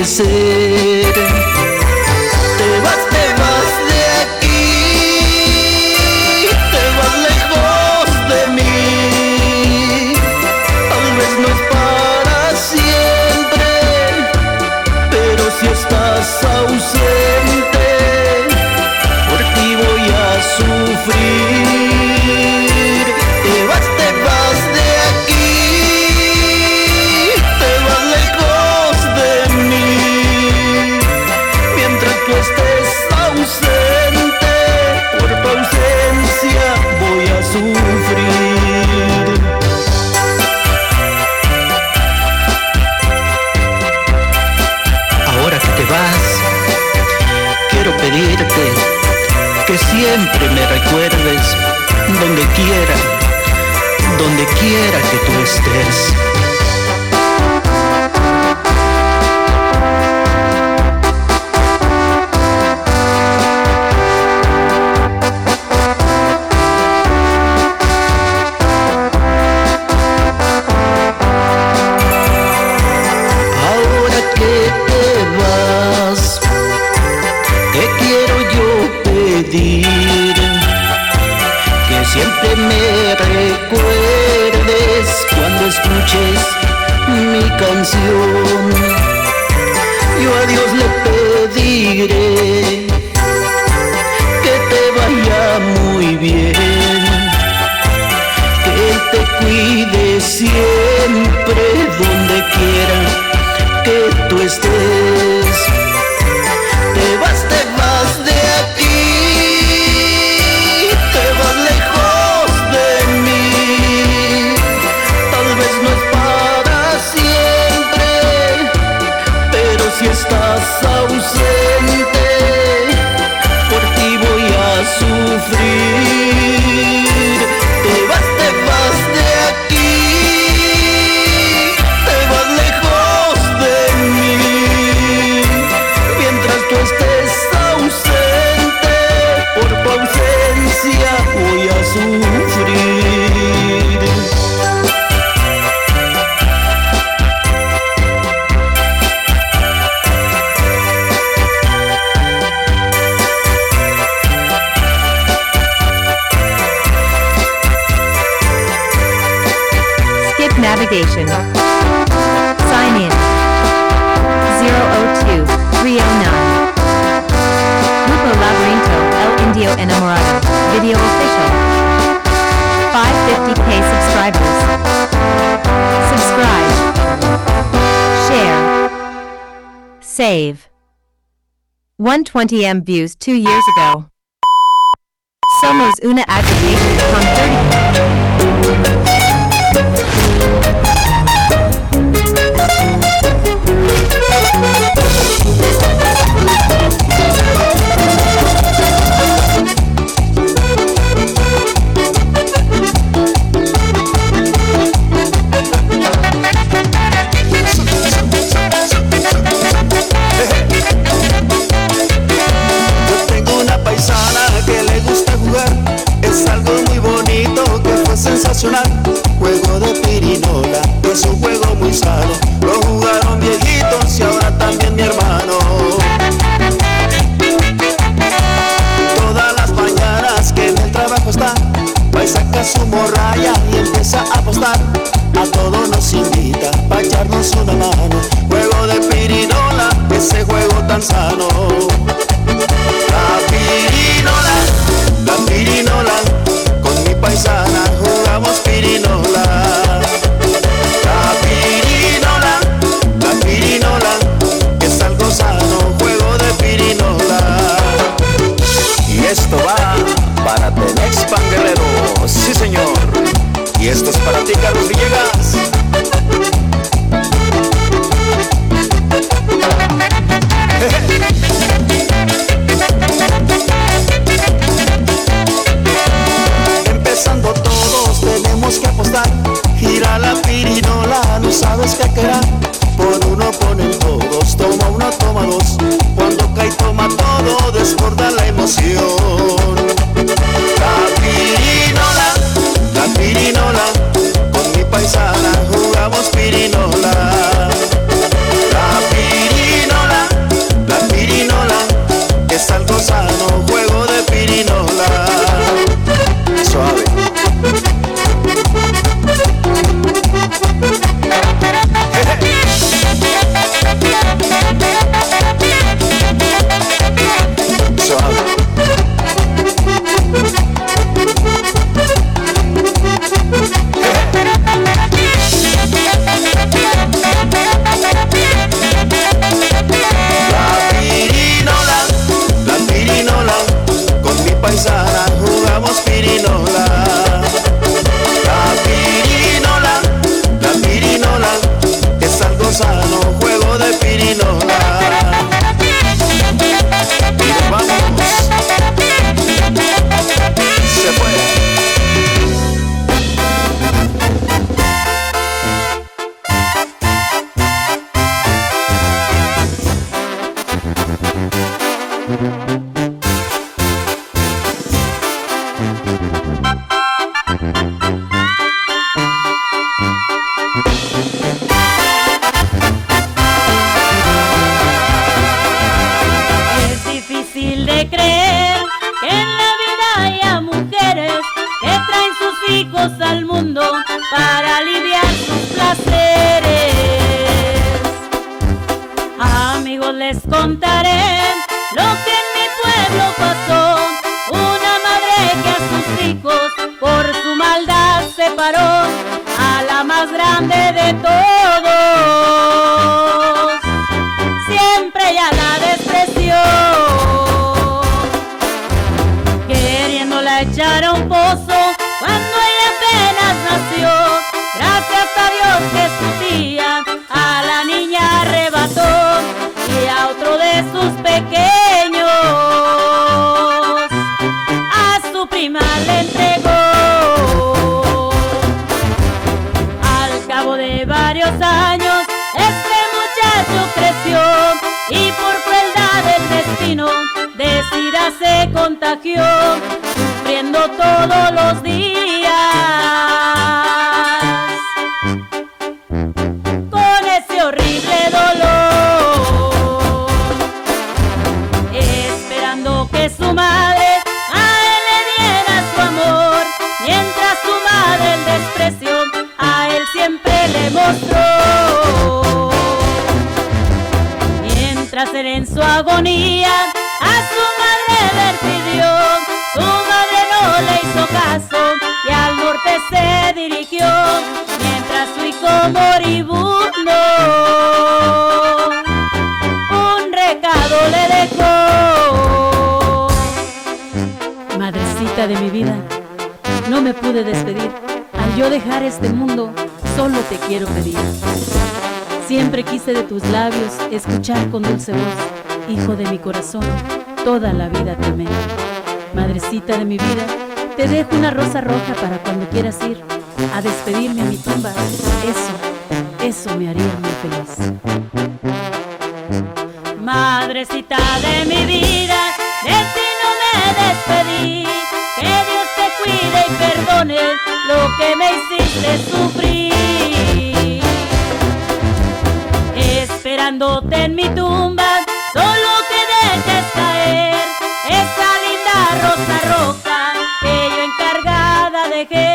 say Navigation. Sign in. 002 309. Grupo Laberinto El Indio Enamorado. Video official. 550k subscribers. Subscribe. Share. Save. 120m views two years ago. Somos una aggregation con 30. Gonzalo. Lo jugaron viejitos y ahora también mi hermano. Todas las mañanas que en el trabajo está, va y saca su morralla y empieza a apostar. A todos nos invita para echarnos una mano. Juego de pirinola, ese juego tan sano. Señor. Y esto es para ti, Carlos Villegas. Hijos al mundo para aliviar sus placeres. Amigos, les contaré lo que en mi pueblo pasó. Una madre que a sus hijos por su maldad separó a la más grande de todos yok pude despedir. Al yo dejar este mundo, solo te quiero pedir. Siempre quise de tus labios escuchar con dulce voz, hijo de mi corazón, toda la vida te. Madrecita de mi vida, te dejo una rosa roja para cuando quieras ir a despedirme a mi tumba. Eso, eso me haría muy feliz. Madrecita de mi vida, y perdone lo que me hiciste sufrir. Esperándote en mi tumba, solo que dejes caer esa linda rosa roja que yo encargada dejé.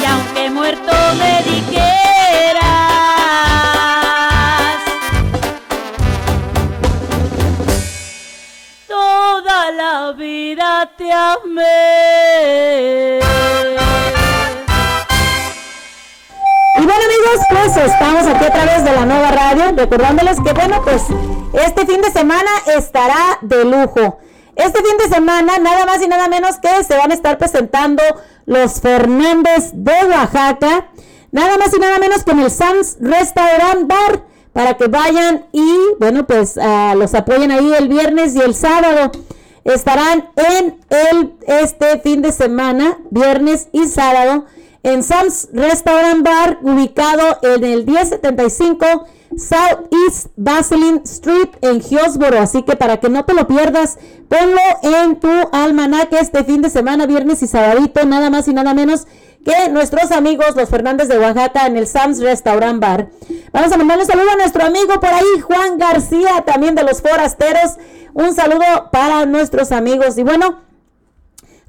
Y aunque muerto me dijeras estamos aquí a través de la nueva radio, recordándoles que bueno, pues este fin de semana estará de lujo. Este fin de semana, nada más y nada menos que se van a estar presentando los Fernández de Oaxaca, nada más y nada menos en el Sam's Restaurant Bar, para que vayan y, bueno, pues ah, los apoyen ahí el viernes y el sábado. Estarán en el, este fin de semana, viernes y sábado, en Sam's Restaurant Bar, ubicado en el 1075 Southeast Vaseline Street en Hillsboro. Así que para que no te lo pierdas, ponlo en tu almanaque este fin de semana, viernes y sabadito, nada más y nada menos que nuestros amigos los Fernández de Oaxaca en el Sam's Restaurant Bar. Vamos a mandarle un saludo a nuestro amigo por ahí, Juan García, también de los Forasteros. Un saludo para nuestros amigos. Y bueno,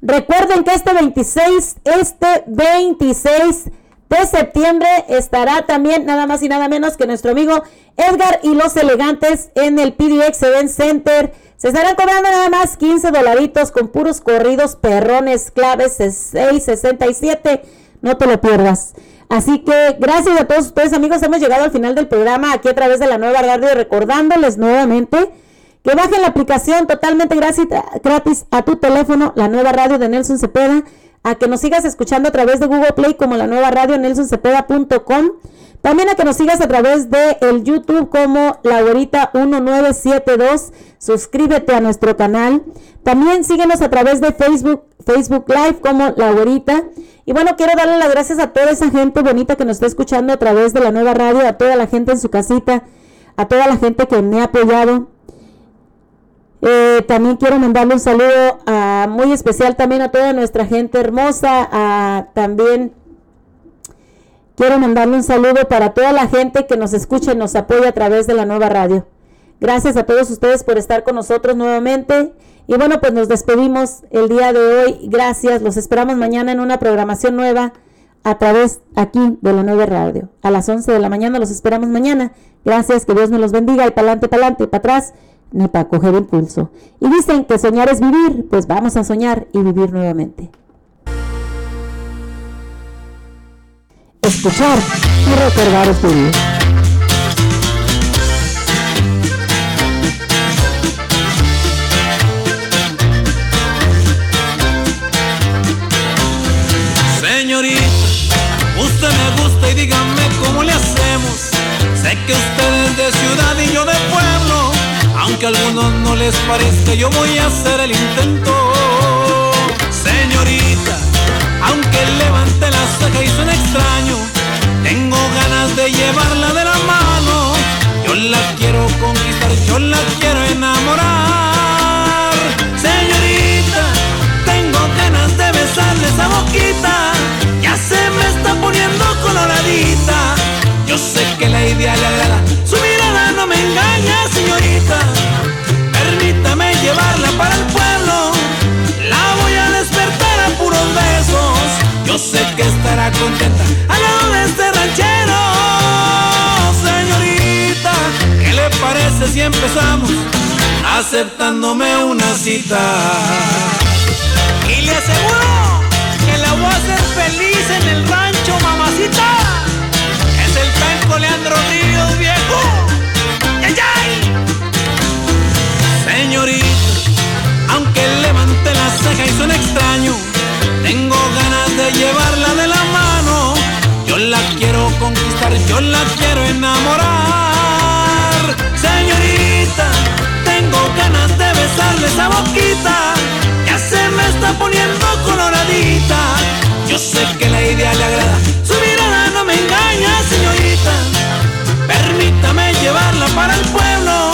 recuerden que este 26, este 26 de septiembre estará también nada más y nada menos que nuestro amigo Edgar y los elegantes en el PDX Event Center. Se estarán cobrando nada más 15 dolaritos con puros corridos perrones claves 667. No te lo pierdas. Así que gracias a todos ustedes amigos. Hemos llegado al final del programa aquí a través de la nueva radio recordándoles nuevamente que bajen la aplicación totalmente gratis, a tu teléfono, la nueva radio de Nelson Cepeda a que nos sigas escuchando a través de Google Play como la nueva radio nelsoncepeda.com. También a que nos sigas a través de el YouTube como la 1972. Suscríbete a nuestro canal. También síguenos a través de Facebook, Facebook Live como la Y bueno, quiero darle las gracias a toda esa gente bonita que nos está escuchando a través de la nueva radio, a toda la gente en su casita, a toda la gente que me ha apoyado eh, también quiero mandarle un saludo muy especial también a toda nuestra gente hermosa. también quiero mandarle un saludo para toda la gente que nos escucha y nos apoya a través de la nueva radio. Gracias a todos ustedes por estar con nosotros nuevamente. Y bueno, pues nos despedimos el día de hoy. Gracias. Los esperamos mañana en una programación nueva a través aquí de la nueva radio. A las 11 de la mañana los esperamos mañana. Gracias. Que Dios me los bendiga. Y para adelante, para adelante, para atrás para coger impulso. Y dicen que soñar es vivir, pues vamos a soñar y vivir nuevamente. Escuchar y recordar es vivir. Señorita, usted me gusta y dígame cómo le hacemos. Sé que usted es de ciudad y yo de pueblo aunque a algunos no les parezca, yo voy a hacer el intento. Señorita, aunque levante la ceja y suene extraño, tengo ganas de llevarla de la mano. Yo la quiero conquistar, yo la quiero enamorar. Señorita, tengo ganas de besarle esa boquita, ya se me está poniendo coloradita. Yo sé que la idea le agrada, su mirada no me engaña, señorita. Llevarla para el pueblo, la voy a despertar a puros besos. Yo sé que estará contenta al lado de este ranchero. Señorita, ¿qué le parece si empezamos aceptándome una cita? Y le aseguro que la voy a hacer feliz en el rancho, mamacita el tanco Leandro Ríos, de llevarla de la mano. Yo la quiero conquistar, yo la quiero enamorar. Señorita, tengo ganas de besarle esa boquita. Ya se me está poniendo coloradita. Yo sé que la idea le agrada me engaña, señorita. Permítame llevarla para el pueblo.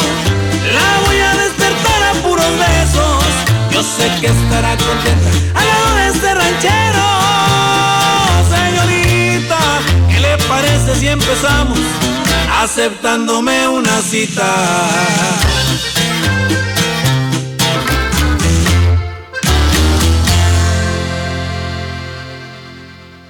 La voy a despertar a puros besos. Yo sé que estará contenta al lado de este ranchero. parece si empezamos aceptándome una cita?